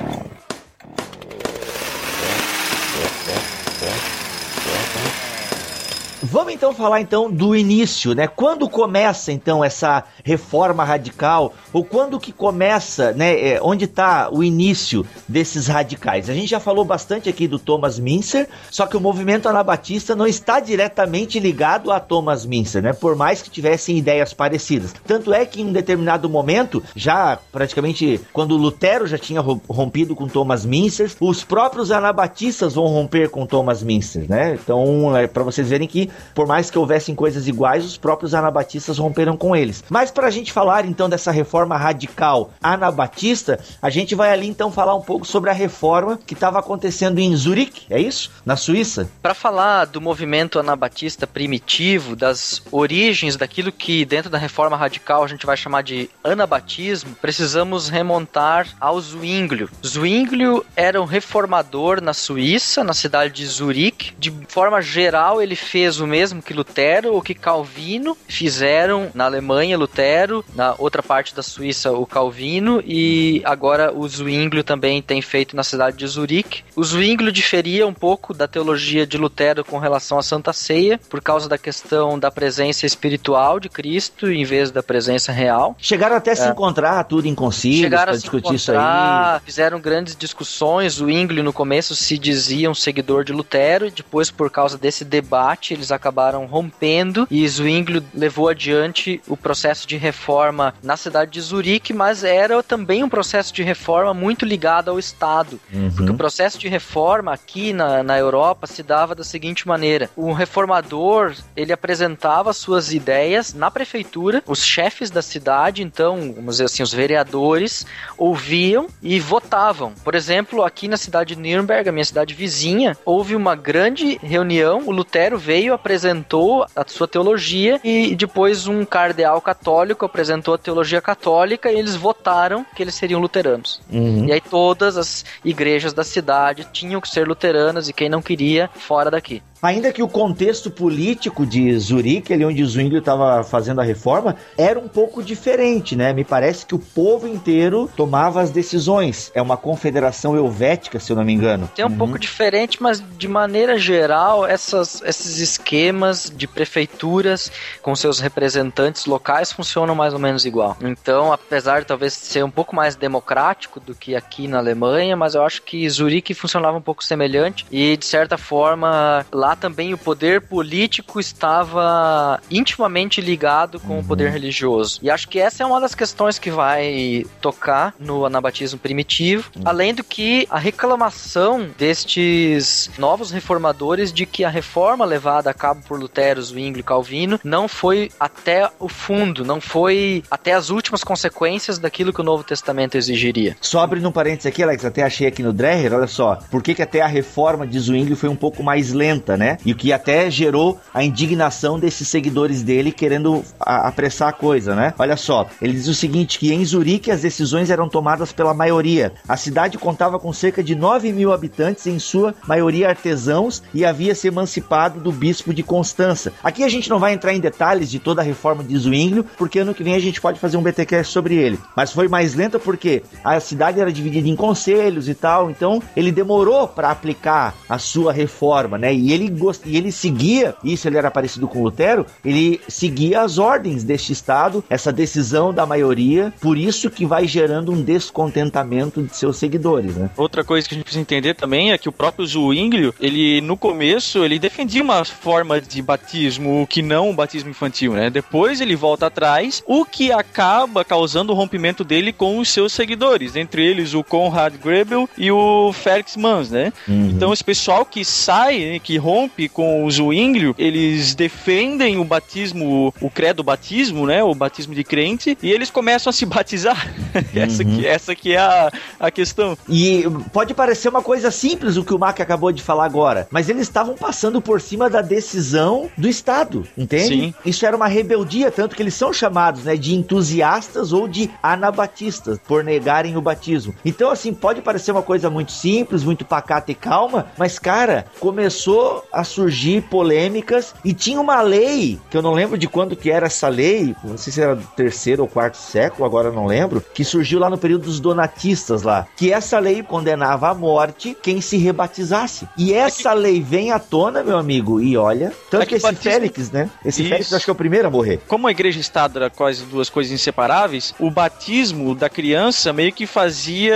Vamos então falar então do início, né? Quando começa então essa reforma radical ou quando que começa, né? é, onde está o início desses radicais? A gente já falou bastante aqui do Thomas Mincer, só que o movimento anabatista não está diretamente ligado a Thomas Mincer, né? Por mais que tivessem ideias parecidas. Tanto é que em um determinado momento, já praticamente quando Lutero já tinha ro- rompido com Thomas Mincer, os próprios anabatistas vão romper com Thomas Mincer, né? Então, é para vocês verem que por mais que houvessem coisas iguais, os próprios anabatistas romperam com eles. Mas para a gente falar então dessa reforma radical anabatista, a gente vai ali então falar um pouco sobre a reforma que estava acontecendo em Zurique, é isso? Na Suíça?
Para falar do movimento anabatista primitivo, das origens daquilo que dentro da reforma radical a gente vai chamar de anabatismo, precisamos remontar ao Zwinglio. Zwinglio era um reformador na Suíça, na cidade de Zurique. De forma geral, ele fez o mesmo que Lutero ou que Calvino fizeram na Alemanha, Lutero, na outra parte da Suíça, o Calvino, e agora o Zwinglio também tem feito na cidade de Zurique. O Zwinglio diferia um pouco da teologia de Lutero com relação à Santa Ceia, por causa da questão da presença espiritual de Cristo em vez da presença real.
Chegaram até a se encontrar tudo em concílios
Chegaram
pra
a se
discutir isso aí.
fizeram grandes discussões. O Zwinglio no começo se dizia um seguidor de Lutero, e depois, por causa desse debate, eles acabaram rompendo. E Zwinglio levou adiante o processo de reforma na cidade de Zurique, mas era também um processo de reforma muito ligado ao Estado. Porque o processo de reforma aqui na, na Europa se dava da seguinte maneira: o reformador ele apresentava suas ideias na prefeitura, os chefes da cidade, então, vamos dizer assim, os vereadores, ouviam e votavam. Por exemplo, aqui na cidade de Nuremberg, a minha cidade vizinha, houve uma grande reunião. O Lutero veio, apresentou a sua teologia e depois um cardeal católico apresentou a teologia católica e eles votaram que eles seriam luteranos.
Uhum.
E aí todas as igrejas da cidade tinham que ser luteranas e quem não queria, fora daqui.
Ainda que o contexto político de Zurique, ali onde o Zwinglio estava fazendo a reforma, era um pouco diferente, né? Me parece que o povo inteiro tomava as decisões. É uma confederação helvética, se eu não me engano.
Tem um pouco diferente, mas de maneira geral, essas, esses esquemas de prefeituras com seus representantes locais funcionam mais ou menos igual. Então, apesar de talvez ser um pouco mais democrático do que aqui na Alemanha, mas eu acho que Zurique funcionava um pouco semelhante e, de certa forma, lá também o poder político estava intimamente ligado com o poder religioso. E acho que essa é uma das questões que vai tocar no anabatismo primitivo, além do que a reclamação destes novos reformadores de que a reforma levada a cabo por Lutero, Zwinglio e Calvino não foi até o fundo, não foi até as últimas consequências daquilo que o Novo Testamento exigiria.
Só abrindo um parênteses aqui, Alex, até achei aqui no Dreher, olha só, por que, que até a reforma de Zwingli foi um pouco mais lenta, né? E o que até gerou a indignação desses seguidores dele querendo apressar a coisa, né? Olha só, ele diz o seguinte, que em Zurique as decisões eram tomadas pela maioria. A cidade contava com cerca de 9 mil habitantes, em sua maioria artesãos, e havia se emancipado do bispo de Constança. Aqui a gente não vai entrar em detalhes de toda a reforma de Zwinglio, porque ano que vem a gente pode fazer um BTcast sobre ele. Mas foi mais lenta porque a cidade era dividida em conselhos e tal, então ele demorou para aplicar a sua reforma, né? E ele gost... e ele seguia, isso ele era parecido com Lutero, ele seguia as ordens deste estado, essa decisão da maioria, por isso que vai gerando um descontentamento de seus seguidores, né?
Outra coisa que a gente precisa entender também é que o próprio Zwinglio, ele no começo, ele defendia uma forma de batismo que não o batismo infantil, né? Depois ele volta atrás, o que acaba causando o rompimento dele com os seus seguidores, entre eles o Konrad Grebel e o Felix Mans, né? Então esse pessoal que sai, né, que rompe com o Zwinglio, eles defendem o batismo, o credo batismo, né? O batismo de crente, e eles começam a se batizar. essa, que, essa que é a, a questão.
E pode parecer uma coisa simples o que o Mac acabou de falar agora, mas eles estavam passando por cima da decisão do Estado, entende?
Sim.
Isso era uma rebeldia, tanto que eles são chamados né, de entusiastas ou de anabatistas, por negarem o batismo. Então, assim, pode parecer uma coisa muito simples, muito pacata e calma, mas, cara, começou a surgir polêmicas e tinha uma lei, que eu não lembro de quando que era essa lei, não sei se era do terceiro ou quarto século, agora não lembro, que surgiu lá no período dos donatistas lá, que essa lei condenava à morte quem se rebatizasse. E essa lei vem à tona, meu amigo, e olha, tanto
É que
que esse
batismo-
Félix, né? Esse
Isso.
Félix acho que é o primeiro a morrer.
Como a igreja e Estado eram quase duas coisas inseparáveis, o batismo da criança meio que fazia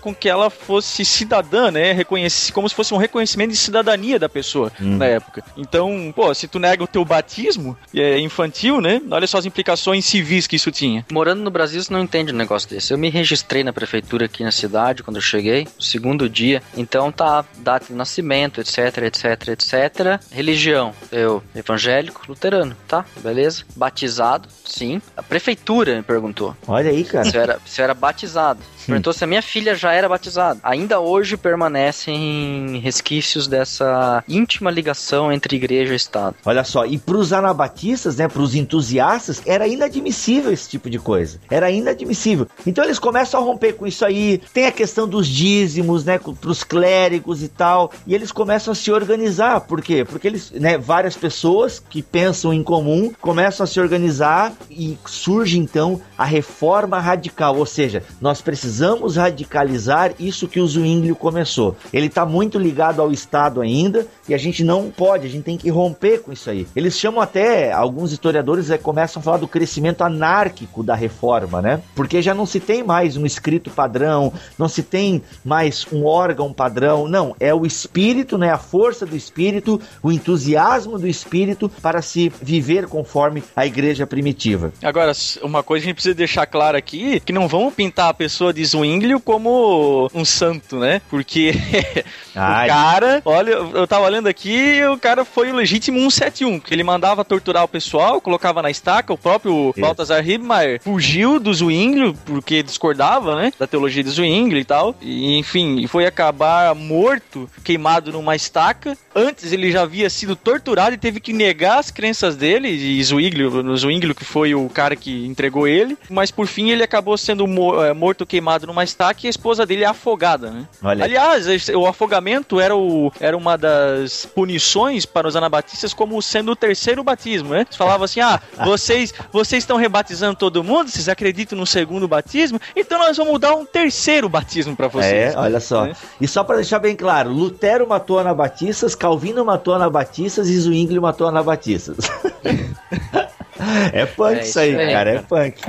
com que ela fosse cidadã, né? Reconhece, como se fosse um reconhecimento de cidadania da pessoa na época. Então, pô, se tu nega o teu batismo é, infantil, né? Olha só as implicações civis que isso tinha.
Morando no Brasil, você não entende um negócio desse. Eu me registrei na prefeitura aqui na cidade quando eu cheguei, no segundo dia. Então tá, data de nascimento, etc, etc, etc. Religião, eu evangélico, luterano, tá? Beleza? Batizado, sim. A prefeitura me perguntou
Olha aí, cara.
se eu era, se eu era batizado. Perguntou se a minha filha já era batizada. Ainda hoje permanecem resquícios dessa íntima ligação entre igreja e Estado.
Olha só, e pros anabatistas, né, pros entusiastas, era inadmissível esse tipo de coisa. Era inadmissível. Então eles começam a romper com isso aí. Tem a questão dos dízimos, né, com- pros clérigos e tal. E eles começam a se organizar. Por quê? Porque eles, né, várias pessoas que pensam em comum começam a se organizar e surge então a reforma radical. Ou seja, nós precisamos radicalizar isso que o Zwinglio começou. Ele está muito ligado ao Estado ainda e a gente não pode, a gente tem que romper com isso aí. Eles chamam até, alguns historiadores eh, começam a falar do crescimento anárquico da reforma, né? Porque já não se tem mais um escrito padrão, não se tem mais um órgão padrão, não, é o espírito, né? A força do espírito, o entusiasmo do espírito para se viver conforme a igreja primitiva.
Agora, uma coisa que a gente precisa deixar claro aqui, que não vamos pintar a pessoa de Zwinglio como um santo, né? Porque
Ai.
o cara, olha, eu tava olhando aqui, o cara foi o legítimo 171, que ele mandava torturar o pessoal, colocava na estaca, o próprio
Isso.
Baltazar Hibmaier fugiu do Zwinglio, porque discordava, né, da teologia do Zwinglio e tal, e enfim, foi acabar morto, queimado numa estaca. Antes ele já havia sido torturado e teve que negar as crenças dele, e Zwinglio, Zwinglio que foi o cara que entregou ele, mas por fim ele acabou sendo eh, morto queimado numa estaca e a esposa dele é afogada, né?
Olha.
Aliás, o afogamento era, o, era uma das punições para os anabatistas como sendo o terceiro batismo, né? Eles falavam assim, ah, vocês, vocês estão rebatizando todo mundo, vocês acreditam no segundo batismo, então nós vamos dar um terceiro batismo para vocês.
É, olha só.
Né?
E só para deixar bem claro, Lutero matou anabatistas, Calvino matou anabatistas e Zwinglio matou anabatistas. é punk
É
isso aí, cara, é punk.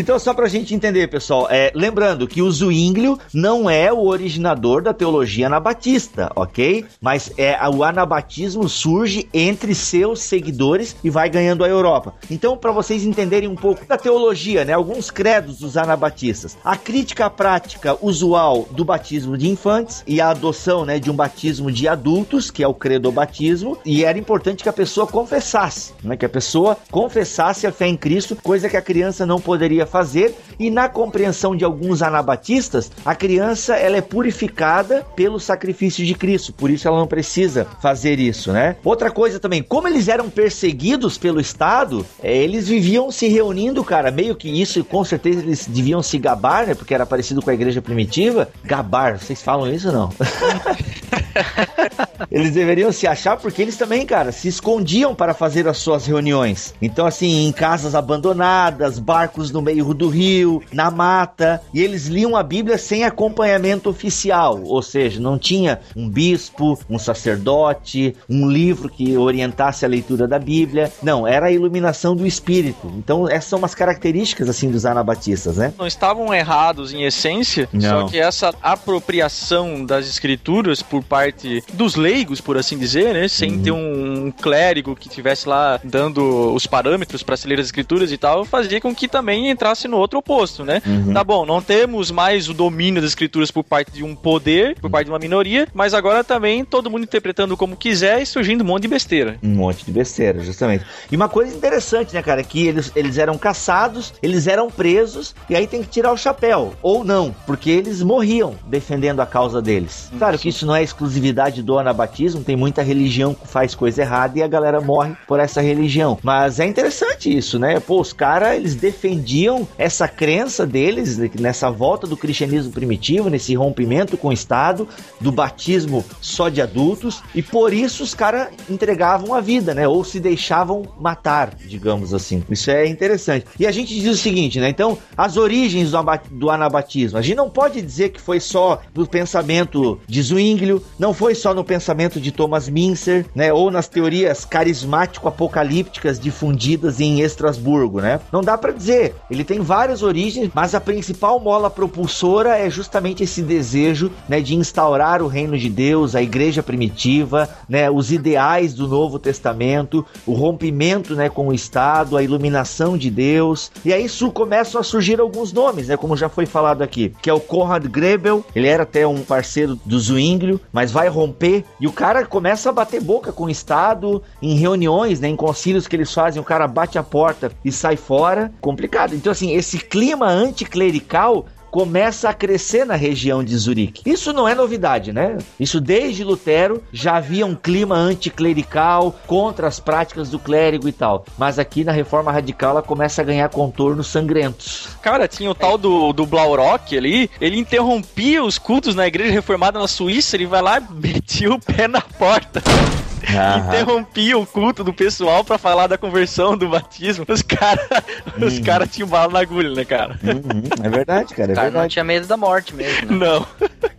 Então, só pra gente entender, pessoal, é, lembrando que o Zwinglio não é o originador da teologia anabatista, ok? Mas é a- o anabatismo surge entre seus seguidores e vai ganhando a Europa. Então, para vocês entenderem um pouco da teologia, né, alguns credos dos anabatistas, a crítica à prática usual do batismo de infantes e a adoção, né, de um batismo de adultos, que é o credobatismo, e era importante que a pessoa confessasse, né, que a pessoa confessasse a fé em Cristo, coisa que a criança não poderia fazer, e na compreensão de alguns anabatistas, a criança ela é purificada pelo sacrifício de Cristo, por isso ela não precisa fazer isso, né? Outra coisa também, como eles eram perseguidos pelo Estado, eh, eles viviam se reunindo, cara, meio que isso, com certeza eles deviam se gabar, né? Porque era parecido com a igreja primitiva. Gabar, vocês falam isso ou não? Eles deveriam se achar porque eles também, cara, se escondiam para fazer as suas reuniões. Então, assim, em casas abandonadas, barcos no meio do rio, na mata, e eles liam a Bíblia sem acompanhamento oficial, ou seja, não tinha um bispo, um sacerdote, um livro que orientasse a leitura da Bíblia. Não, era a iluminação do Espírito. Então, essas são umas características, assim, dos anabatistas, né?
Não estavam errados em essência,
Não.
só que essa apropriação das escrituras por parte dos leigos, por assim dizer, né, sem
Uhum.
ter um clérigo que tivesse lá dando os parâmetros para se ler as escrituras e tal, fazia com que também entrasse no outro oposto, né?
Uhum.
Tá bom, não temos mais o domínio das escrituras por parte de um poder, por parte de uma minoria, mas agora também todo mundo interpretando como quiser e surgindo um monte de besteira.
Um monte de besteira, justamente. E uma coisa interessante, né, cara, que eles, eles eram caçados, eles eram presos, e aí tem que tirar o chapéu. Ou não, porque eles morriam defendendo a causa deles. Claro que isso não é exclusividade do anabatismo, tem muita religião que faz coisa errada e a galera morre por essa religião. Mas é interessante isso, né? Pô, os caras, eles defendiam essa crença deles nessa volta do cristianismo primitivo, nesse rompimento com o Estado, do batismo só de adultos, e por isso os caras entregavam a vida, né? Ou se deixavam matar, digamos assim. Isso é interessante. E a gente diz o seguinte, né? Então, as origens do, do anabatismo. A gente não pode dizer que foi só no pensamento de Zwinglio, não foi só no pensamento de Thomas Mincer, né? Ou nas teorias carismático-apocalípticas difundidas em Estrasburgo, né? Não dá pra dizer. Ele tem várias origens, mas a principal mola propulsora é justamente esse desejo, né, de instaurar o reino de Deus, a igreja primitiva, né, os ideais do Novo Testamento, o rompimento, né, com o Estado, a iluminação de Deus. E aí começam a surgir alguns nomes, né, como já foi falado aqui, que é o Konrad Grebel, ele era até um parceiro do Zwinglio, mas vai romper, e o cara começa a bater boca com o Estado em reuniões, né, em concílios que eles fazem, o cara bate a porta e sai fora. Complicado. Então, assim, esse clima anticlerical começa a crescer na região de Zurique. Isso não é novidade, né? Isso desde Lutero já havia um clima anticlerical contra as práticas do clérigo e tal. Mas aqui na reforma radical ela começa a ganhar contornos sangrentos.
Cara, tinha o tal do, do Blaurock ali, ele interrompia os cultos na igreja reformada na Suíça, ele vai lá e metia o pé na porta. Interrompia o culto do pessoal pra falar da conversão, do batismo. Os caras os cara tinham bala na agulha, né, cara?
Uhum, é verdade, cara, é
O cara não
verdade.
tinha medo da morte mesmo. né?
Não.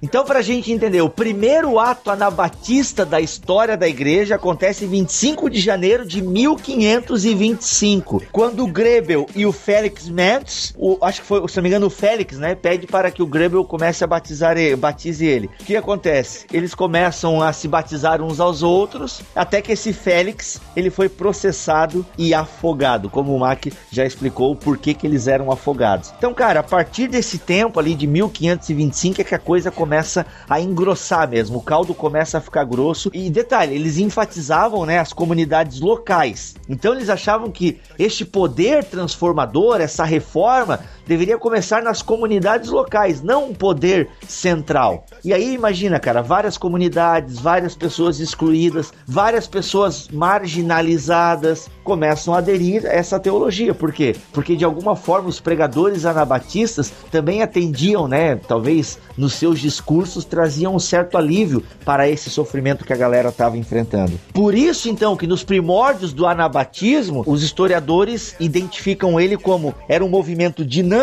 Então, pra gente entender, o primeiro ato anabatista da história da igreja acontece em 25 de janeiro de 1525, quando o Grebel e o Félix Metz, o, acho que foi, se não me engano, o Félix, né, pede para que o Grebel comece a batizar ele, batize ele. O que acontece? Eles começam a se batizar uns aos outros, até que esse Félix, ele foi processado e afogado, como o Mac já explicou o porquê que eles eram afogados. Então, cara, a partir desse tempo ali de 1525 é que a coisa começa a engrossar mesmo, o caldo começa a ficar grosso. E detalhe, eles enfatizavam, né, as comunidades locais. Então eles achavam que este poder transformador, essa reforma, deveria começar nas comunidades locais, não um poder central. E aí imagina, cara, várias comunidades, várias pessoas excluídas, várias pessoas marginalizadas começam a aderir a essa teologia. Por quê? Porque de alguma forma os pregadores anabatistas também atendiam, né, talvez nos seus discursos traziam um certo alívio para esse sofrimento que a galera estava enfrentando. Por isso então que nos primórdios do anabatismo, os historiadores identificam ele como era um movimento dinâmico,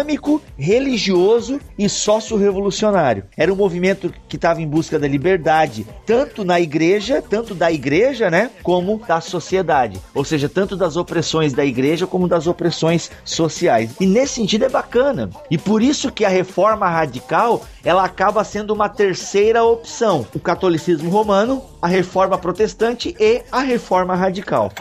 religioso e sócio-revolucionário. Era um movimento que estava em busca da liberdade, tanto na igreja, tanto da igreja, né, como da sociedade. Ou seja, tanto das opressões da igreja como das opressões sociais. E nesse sentido é bacana. E por isso que a reforma radical, ela acaba sendo uma terceira opção. O catolicismo romano, a reforma protestante e a reforma radical.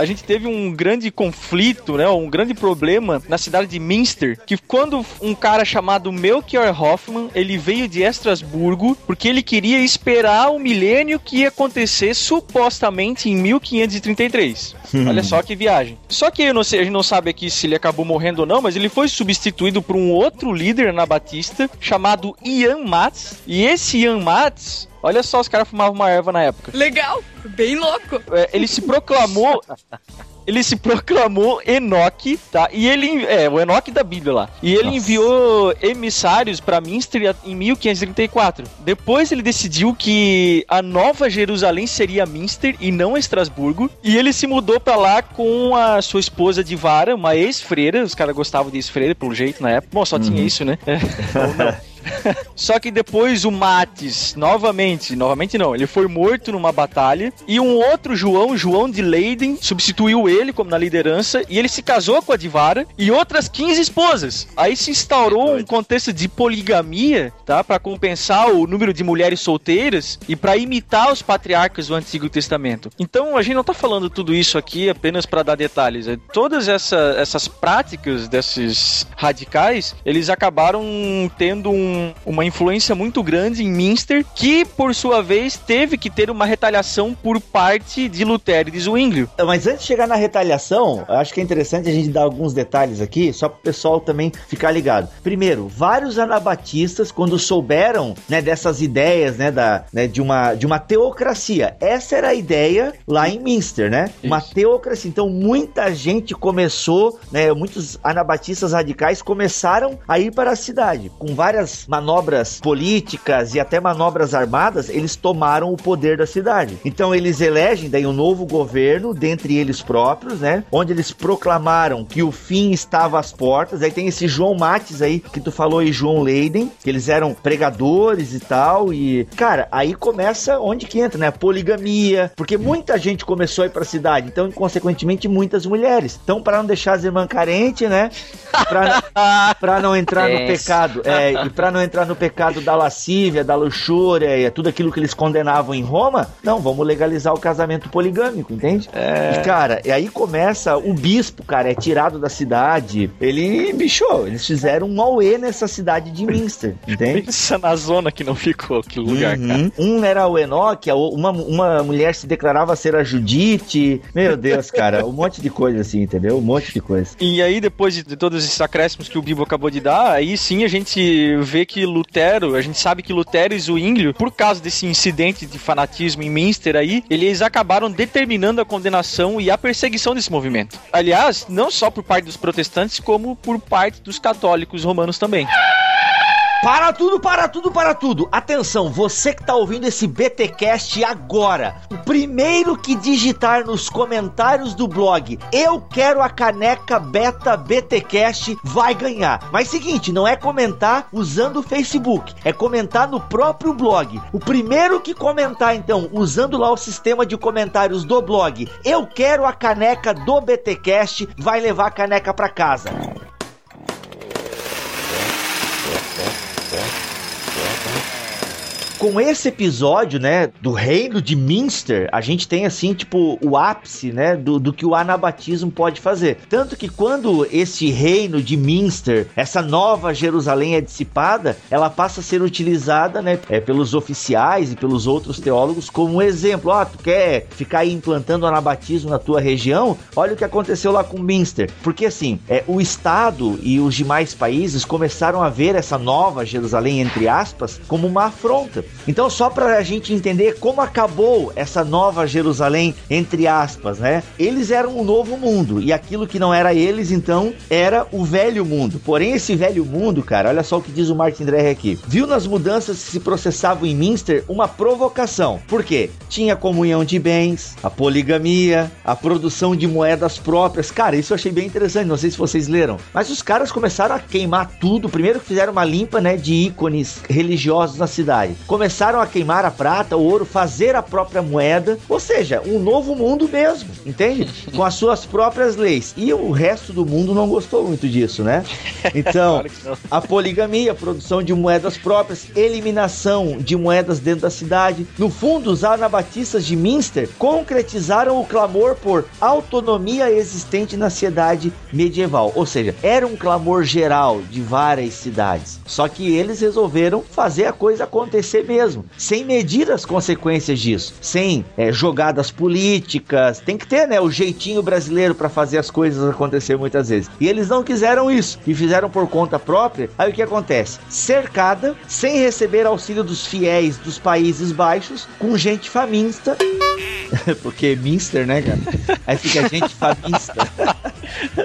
A gente teve um grande conflito, né, um grande problema na cidade de Münster, que quando um cara chamado Melchior Hoffman, ele veio de Estrasburgo, porque ele queria esperar o milênio que ia acontecer supostamente em 1533. Olha só que viagem. Só que sei, a gente não sabe aqui se ele acabou morrendo ou não, mas ele foi substituído por um outro líder anabatista chamado Ian Matz, e esse Ian Matz Olha só, os caras fumavam uma erva na época.
Legal, bem louco.
É, ele se proclamou. Ele se proclamou Enoque, tá? E ele. É, o Enoque da Bíblia lá. E ele
Nossa.
enviou emissários pra Minster em 1534. Depois ele decidiu que a nova Jerusalém seria Minster e não Estrasburgo. E ele se mudou pra lá com a sua esposa de vara, uma ex-freira. Os caras gostavam de ex-freira, pelo jeito, na época. Bom, só tinha isso, né? É. Só que depois o Mates, novamente, novamente não, ele foi morto numa batalha e um outro João, João de Leiden, substituiu ele como na liderança e ele se casou com a Divara e outras 15 esposas. Aí se instaurou um contexto de poligamia, tá, Pra compensar o número de mulheres solteiras e pra imitar os patriarcas do Antigo Testamento. Então a gente não tá falando tudo isso aqui apenas pra dar detalhes. É, Todas essa- essas práticas desses radicais, eles acabaram tendo um- uma influência muito grande em Minster, que por sua vez teve que ter uma retaliação por parte de Lutero e de Zwinglio.
Mas antes de chegar na retaliação, eu acho que é interessante a gente dar alguns detalhes aqui, só para o pessoal também ficar ligado. Primeiro, vários anabatistas, quando souberam né, dessas ideias né, da, né, de, uma, de uma teocracia, essa era a ideia lá em Minster, né? Uma
Isso.
teocracia. Então, muita gente começou, né, muitos anabatistas radicais começaram a ir para a cidade. Com várias manobras políticas e até manobras armadas, eles tomaram o poder da cidade. Então, eles elegem daí um novo governo, dentre eles próprios, né? Onde eles proclamaram que o fim estava às portas. Aí tem esse João Mates aí, que tu falou aí, João Leiden, que eles eram pregadores e tal. E, cara, aí começa onde que entra, né? A poligamia, porque muita gente começou a ir pra cidade, então, consequentemente, muitas mulheres. Então, para não deixar as irmãs carentes, né? Pra, pra não entrar no pecado, é, e pra não entrar no pecado da lascívia, da luxúria e tudo aquilo que eles condenavam em Roma, não, vamos legalizar o casamento poligâmico, entende?
É.
E, cara, e aí começa o bispo, cara, é tirado da cidade. Ele, bicho, eles fizeram um auê nessa cidade de Minster, entende?
Pensa na zona que não ficou aquele lugar, cara.
Uhum. Um era o Enoque, uma, uma mulher se declarava ser a Judite. Meu Deus, cara, um monte de coisa assim, entendeu? Um monte de coisa.
E aí, depois de, de todos esses acréscimos que o Bibo acabou de dar, aí sim a gente vê que Lutero, a gente sabe que Lutero e Zwinglio, por causa desse incidente de fanatismo em Münster aí, eles acabaram determinando a condenação e a perseguição desse movimento. Aliás, não só por parte dos protestantes, como por parte dos católicos romanos também.
Para tudo, para tudo, para tudo. Atenção, você que tá ouvindo esse BTcast agora, o primeiro que digitar nos comentários do blog eu quero a caneca Beta BTcast vai ganhar. Mas seguinte, não é comentar usando o Facebook, é comentar no próprio blog. O primeiro que comentar então usando lá o sistema de comentários do blog eu quero a caneca do BTcast vai levar a caneca para casa. there. Com esse episódio, né, do reino de Minster, a gente tem assim, tipo, o ápice, né, do, do que o anabatismo pode fazer. Tanto que quando esse reino de Minster, essa nova Jerusalém é dissipada, ela passa a ser utilizada, né, é, pelos oficiais e pelos outros teólogos como um exemplo. Ah, tu quer ficar aí implantando anabatismo na tua região? Olha o que aconteceu lá com Minster. Porque assim, é, o Estado e os demais países começaram a ver essa nova Jerusalém, entre aspas, como uma afronta. Então, só para a gente entender como acabou essa nova Jerusalém, entre aspas, né? Eles eram o novo mundo e aquilo que não era eles, então, era o velho mundo. Porém, esse velho mundo, cara, olha só o que diz o Martin Dreher aqui. Viu nas mudanças que se processavam em Minster uma provocação. Por quê? Tinha comunhão de bens, a poligamia, a produção de moedas próprias. Cara, isso eu achei bem interessante, não sei se vocês leram. Mas os caras começaram a queimar tudo. Primeiro fizeram uma limpa, né, de ícones religiosos na cidade começaram a queimar a prata, o ouro, fazer a própria moeda, ou seja, um novo mundo mesmo, entende? Com as suas próprias leis. E o resto do mundo não gostou muito disso, né? Então,
Claro
a poligamia, a produção de moedas próprias, eliminação de moedas dentro da cidade. No fundo, os anabatistas de Minster concretizaram o clamor por autonomia existente na sociedade medieval. Ou seja, era um clamor geral de várias cidades. Só que eles resolveram fazer a coisa acontecer mesmo, sem medir as consequências disso, sem é, jogadas políticas. Tem que ter, né, o jeitinho brasileiro para fazer as coisas acontecer muitas vezes. E eles não quiseram isso e fizeram por conta própria. Aí o que acontece? Cercada, sem receber auxílio dos fiéis dos Países Baixos, com gente faminta. Porque Minster, né, cara? Aí fica gente faminta.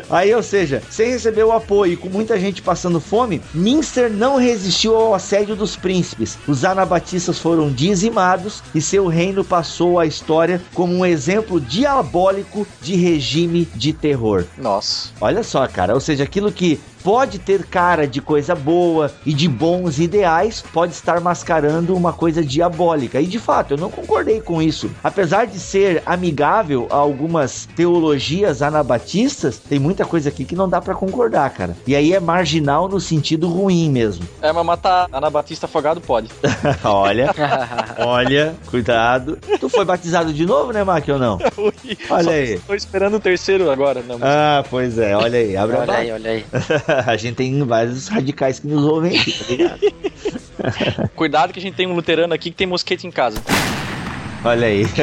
Aí, ou seja, sem receber o apoio e com muita gente passando fome, Minster não resistiu ao assédio dos príncipes. Os anabatistas foram dizimados e seu reino passou à história como um exemplo diabólico de regime de terror.
Nossa.
Olha só, cara, ou seja, aquilo que pode ter cara de coisa boa e de bons ideais, pode estar mascarando uma coisa diabólica. E de fato, eu não concordei com isso. Apesar de ser amigável a algumas teologias anabatistas, tem muita coisa aqui que não dá pra concordar, cara. E aí é marginal no sentido ruim mesmo.
É, mas matar Anabatista afogado pode.
olha, olha, cuidado. Tu foi batizado de novo, né, Mac, ou não? Olha
Só
aí.
Tô esperando o terceiro agora. Não,
Ah, pois é, olha aí. Abre a
Olha aí, olha aí.
a gente tem vários radicais que nos ouvem aqui, tá ligado?
Cuidado que a gente tem um luterano aqui que tem mosquete em casa.
Olha aí.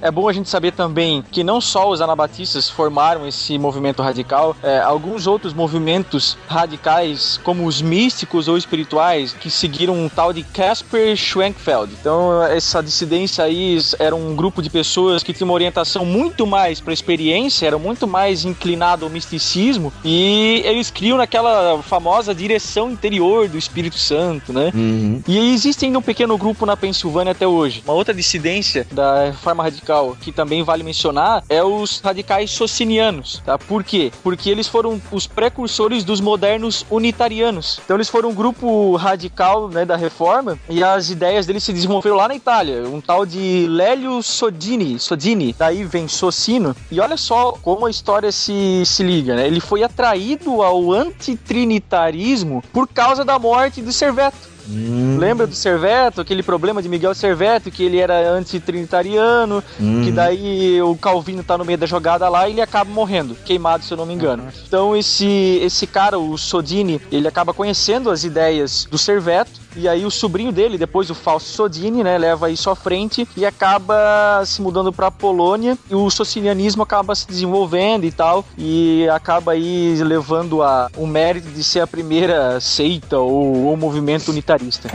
É bom a gente saber também que não só os anabatistas formaram esse movimento radical, é, alguns outros movimentos radicais, como os místicos ou espirituais, que seguiram um tal de Casper Schwenkfeld. Então, essa dissidência aí era um grupo de pessoas que tinham uma orientação muito mais para experiência, era muito mais inclinado ao misticismo, e eles criam naquela famosa direção interior do Espírito Santo, né?
Uhum.
E existe ainda um pequeno grupo na Pensilvânia até hoje. Uma outra dissidência dissidência da reforma radical, que também vale mencionar, é os radicais socinianos, tá? Por quê? Porque eles foram os precursores dos modernos unitarianos. Então eles foram um grupo radical, né, da reforma, e as ideias deles se desenvolveram lá na Itália, um tal de Lélio Sodini, Sodini, daí vem Socino, e olha só como a história se, se liga, né? Ele foi atraído ao antitrinitarismo por causa da morte de Serveto. Lembra do Serveto, aquele problema de Miguel Serveto, que ele era antitrinitariano, que daí o Calvino tá no meio da jogada lá e ele acaba morrendo, queimado, se eu não me engano. Então esse, esse cara, o Sodini, ele acaba conhecendo as ideias do Serveto, e aí o sobrinho dele, depois o Fausto Sodini, né, leva isso à frente e acaba se mudando pra Polônia, e o socinianismo acaba se desenvolvendo e tal, e acaba aí levando a, o mérito de ser a primeira seita ou, ou movimento unitarista.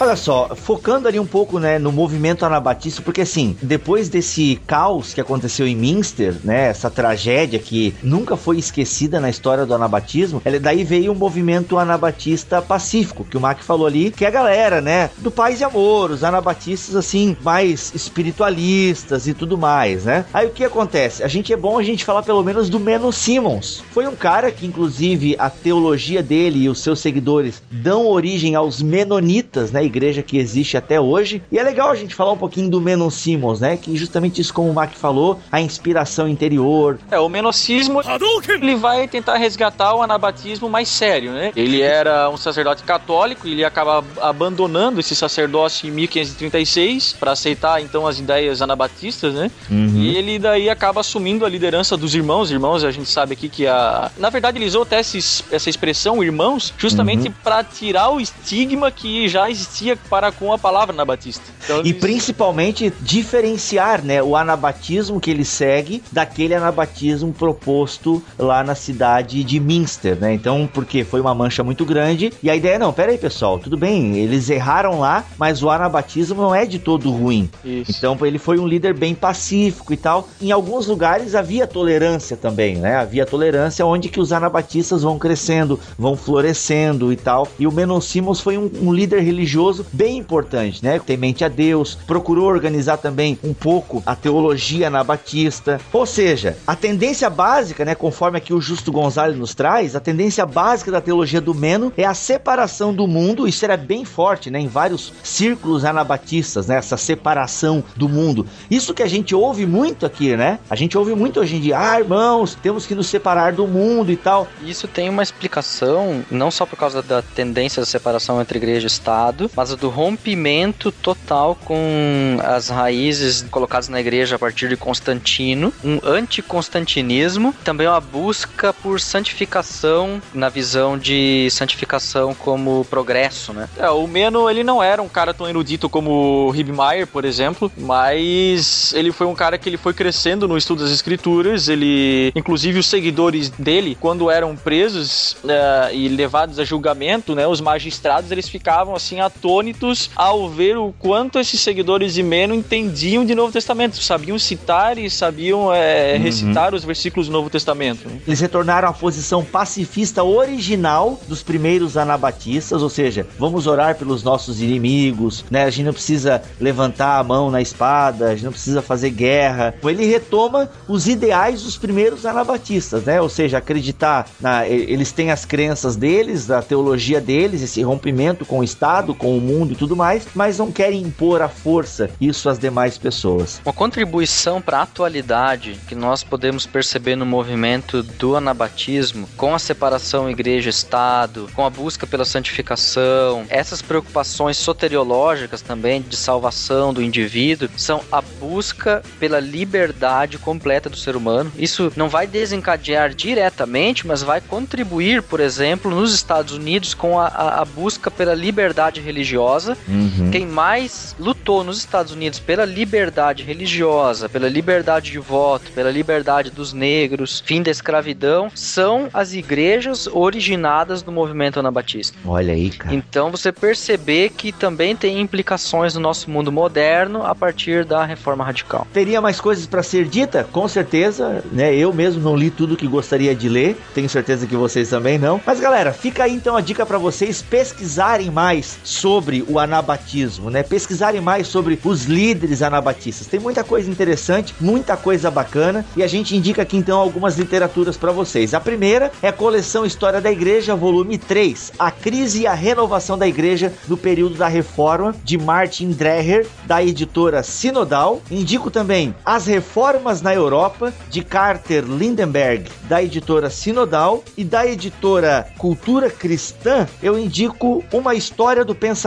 Olha só, focando ali um pouco, né, no movimento anabatista, porque assim, depois desse caos que aconteceu em Minster, né, essa tragédia que nunca foi esquecida na história do anabatismo, ele- daí veio o movimento anabatista pacífico, que o Mac falou ali, que é a galera, né, do paz e amor, os anabatistas assim, mais espiritualistas e tudo mais, né? Aí o que acontece? A gente é bom a gente falar pelo menos do Menno Simmons. Foi um cara que inclusive a teologia dele e os seus seguidores dão origem aos menonitas, né, igreja que existe até hoje. E é legal a gente falar um pouquinho do Menno Simmons, né, que justamente isso como o Mac falou, a inspiração interior.
É, o menocismo, ele vai tentar resgatar o anabatismo mais sério, né? Ele era um sacerdote católico, ele acaba abandonando esse sacerdócio em 1536 para aceitar então as ideias anabatistas, né? E ele daí acaba assumindo a liderança dos irmãos. Irmãos, a gente sabe aqui que a. Na verdade, ele usou até essa expressão, irmãos, justamente para tirar o estigma que já existia para com a palavra anabatista. Então,
E
eles-
principalmente diferenciar, né, o anabatismo que ele segue daquele anabatismo proposto lá na cidade de Minster, né? Então, porque foi uma mancha muito grande e a ideia não, pera aí, pessoal, tudo bem, eles erraram lá, mas o anabatismo não é de todo ruim.
Isso.
Então, ele foi um líder bem pacífico e tal. Em alguns lugares havia tolerância também, né? Havia tolerância onde que os anabatistas vão crescendo, vão florescendo e tal. E o Menon Simons foi um, um líder religioso bem importante, né? Temente a Deus, procurou organizar também um pouco a teologia anabatista. Ou seja, a tendência básica, né? Conforme aqui o Justo Gonzalez nos traz, a tendência básica da teologia do Meno é a separação do mundo. Isso era bem forte, né? Em vários círculos anabatistas, né? Essa separação do mundo. Isso que a gente ouve muito aqui, né? A gente ouve muito hoje em dia, ah, irmãos, temos que nos separar do mundo e tal.
Isso tem uma explicação, não só por causa da tendência da separação entre igreja e Estado, mas do rompimento total com as raízes colocadas na igreja a partir de Constantino, um anticonstantinismo, também uma busca por santificação na visão de santificação como progresso, né?
É, o Meno, ele não era um cara tão erudito como o Hibmaier, por exemplo, mas ele foi um cara que ele foi crescendo no estudo das escrituras, ele, inclusive os seguidores dele, quando eram presos eh, e levados a julgamento, né, os magistrados, eles ficavam assim atônitos ao ver o quanto esses seguidores de Meno entendiam de Novo Testamento, sabiam citar e sabiam eh, recitar os versículos do Novo Testamento. né?
Eles retornaram à posição pacifista original dos primeiros anabatistas, ou seja, vamos orar pelos nossos inimigos, né? A gente não precisa levantar a mão na espada, a gente não precisa fazer guerra. Ele retoma os ideais dos primeiros anabatistas, né? Ou seja, acreditar na eles têm as crenças deles, a teologia deles, esse rompimento com o Estado, com o mundo e tudo mais, mas não querem impor à força isso às demais pessoas.
Uma contribuição para a atualidade que nós podemos perceber no movimento do anabatismo, com a separação igreja-estado, com a busca pela santificação, essas preocupações soteriológicas também de salvação do indivíduo, são a busca pela liberdade completa do ser humano. Isso não vai desencadear diretamente, mas vai contribuir, por exemplo, nos Estados Unidos com a, a- a busca pela liberdade religiosa religiosa.
Uhum.
Quem mais lutou nos Estados Unidos pela liberdade religiosa, pela liberdade de voto, pela liberdade dos negros, fim da escravidão, são as igrejas originadas do movimento anabatista.
Olha aí, cara.
Então você perceber que também tem implicações no nosso mundo moderno a partir da reforma radical.
Teria mais coisas pra ser dita? Com certeza, né? Eu mesmo não li tudo que gostaria de ler, tenho certeza que vocês também não. Mas galera, fica aí então a dica pra vocês pesquisarem mais sobre o anabatismo, né? Pesquisarem mais sobre os líderes anabatistas. Tem muita coisa interessante, muita coisa bacana e a gente indica aqui então algumas literaturas pra vocês. A primeira é a coleção História da Igreja, volume 3, A Crise e a Renovação da Igreja no período da Reforma, de Martin Dreher, da editora Sinodal. Indico também As Reformas na Europa, de Carter Lindenberg, da editora Sinodal, e da editora Cultura Cristã, eu indico Uma História do Pensamento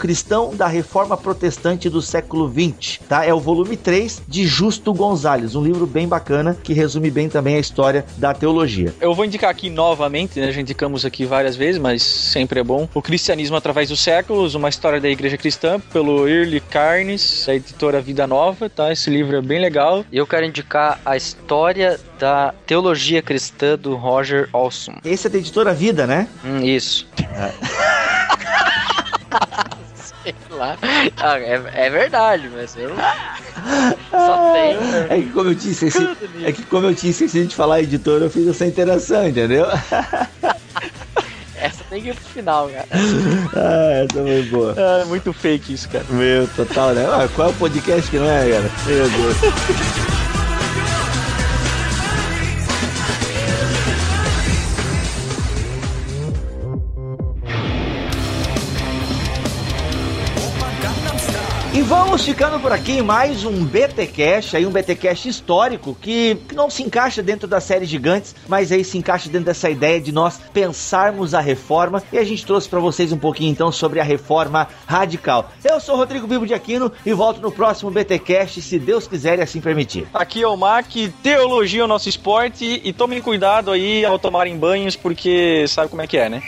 Cristão da Reforma Protestante do século XX, tá? É o volume 3 de Justo Gonzalez, um livro bem bacana que resume bem também a história da teologia.
Eu vou indicar aqui novamente, né, já indicamos aqui várias vezes, mas sempre é bom. O Cristianismo através dos séculos, uma história da Igreja Cristã, pelo Early Carnes, da editora Vida Nova, tá? Esse livro é bem legal.
E eu quero indicar a história da teologia cristã do Roger Olson.
Esse é da editora Vida, né?
Hum, isso. Sei lá. Ah, é, é verdade, mas eu só tenho.
É que como eu tinha esquecido, é que como eu tinha esquecido de falar editora, eu fiz essa interação, entendeu?
Essa tem que ir pro final, cara.
ah, essa foi boa.
É muito fake isso, cara.
Meu, total, né? Ah, qual é o podcast que não é, cara? Meu Deus. Vamos ficando por aqui mais um BTcast, aí um BTcast histórico que que não se encaixa dentro da série Gigantes, mas aí se encaixa dentro dessa ideia de nós pensarmos a reforma e a gente trouxe para vocês um pouquinho então sobre a reforma radical. Eu sou Rodrigo Bibo de Aquino e volto no próximo BTcast, se Deus quiser e assim permitir.
Aqui é o Mac, teologia é o nosso esporte e tomem cuidado aí ao tomarem banhos, porque sabe como é que é, né?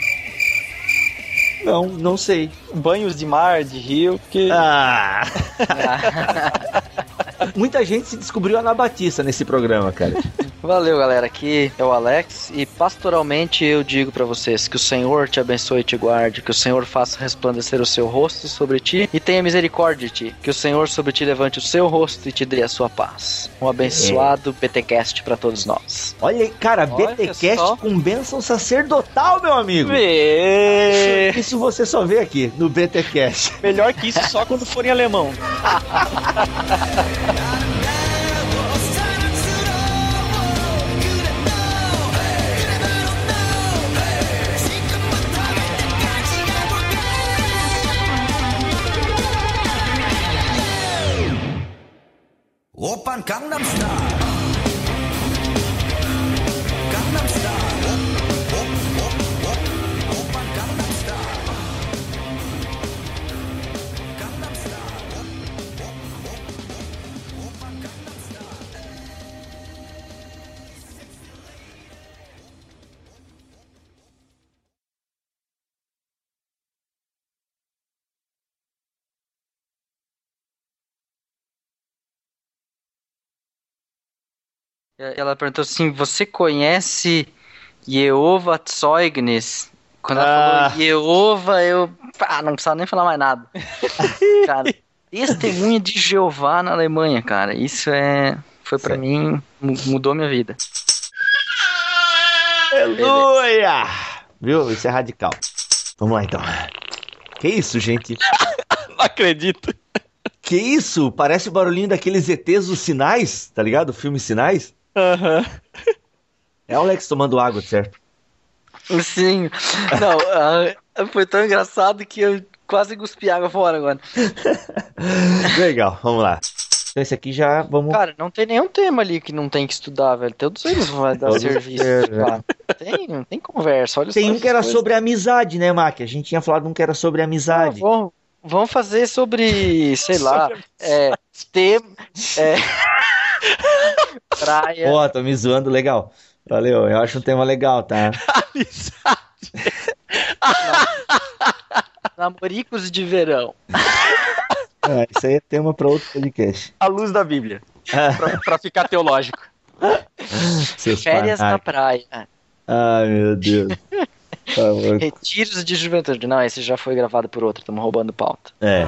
Não, não sei.
Banhos de mar, de rio, porque.
Ah. Muita gente se descobriu anabatista nesse programa, cara.
Valeu, galera. Aqui é o Alex e pastoralmente eu digo pra vocês que o Senhor te abençoe e te guarde, que o Senhor faça resplandecer o seu rosto sobre ti e tenha misericórdia de ti, que o Senhor sobre ti levante o seu rosto e te dê a sua paz. Um abençoado PTcast pra todos nós.
Olha aí, cara,
Olha
BTcast
só.
com bênção sacerdotal, meu amigo. Isso, isso você só vê aqui no BTcast.
Melhor que isso só quando for em alemão.
오빤 강남스타
Ela perguntou assim: Você conhece Jehovah Zeugnis? Quando ela
Ah.
falou Jeová, eu pá, não precisava nem falar mais nada. cara, testemunha de Jeová na Alemanha, cara. Isso é. Foi pra
Certo.
mim, mu- mudou minha vida.
Aleluia! Viu? Isso é radical. Vamos lá então. Que isso, gente?
Não acredito.
Que isso? Parece o barulhinho daqueles ETs dos sinais, tá ligado? O filme Sinais.
Aham.
É o Alex tomando água, certo?
Sim. Não, ah, foi tão engraçado que eu quase cuspi água fora agora.
Legal, vamos lá. Então esse aqui já vamos.
Cara, não tem nenhum tema ali que não tem que estudar, velho. Todos eles vão dar serviço. cara. Tem, tem conversa. Olha
Tem
só
um que era
essas
sobre amizade, né, Mac? A gente tinha falado um que era sobre
coisas.
amizade.
Não, vamos, vamos fazer sobre, sei lá, é, tema. É, praia.
Ó, tô me zoando legal. Valeu, eu acho um tema legal, tá?
Não, Namoricos de verão.
É, isso aí é tema pra outro podcast.
A luz da Bíblia. Pra, pra ficar teológico.
Seus
Férias na praia.
Ai, meu Deus. Tá.
Retiros de juventude. Não, esse já foi gravado por outro, estamos roubando pauta.
É.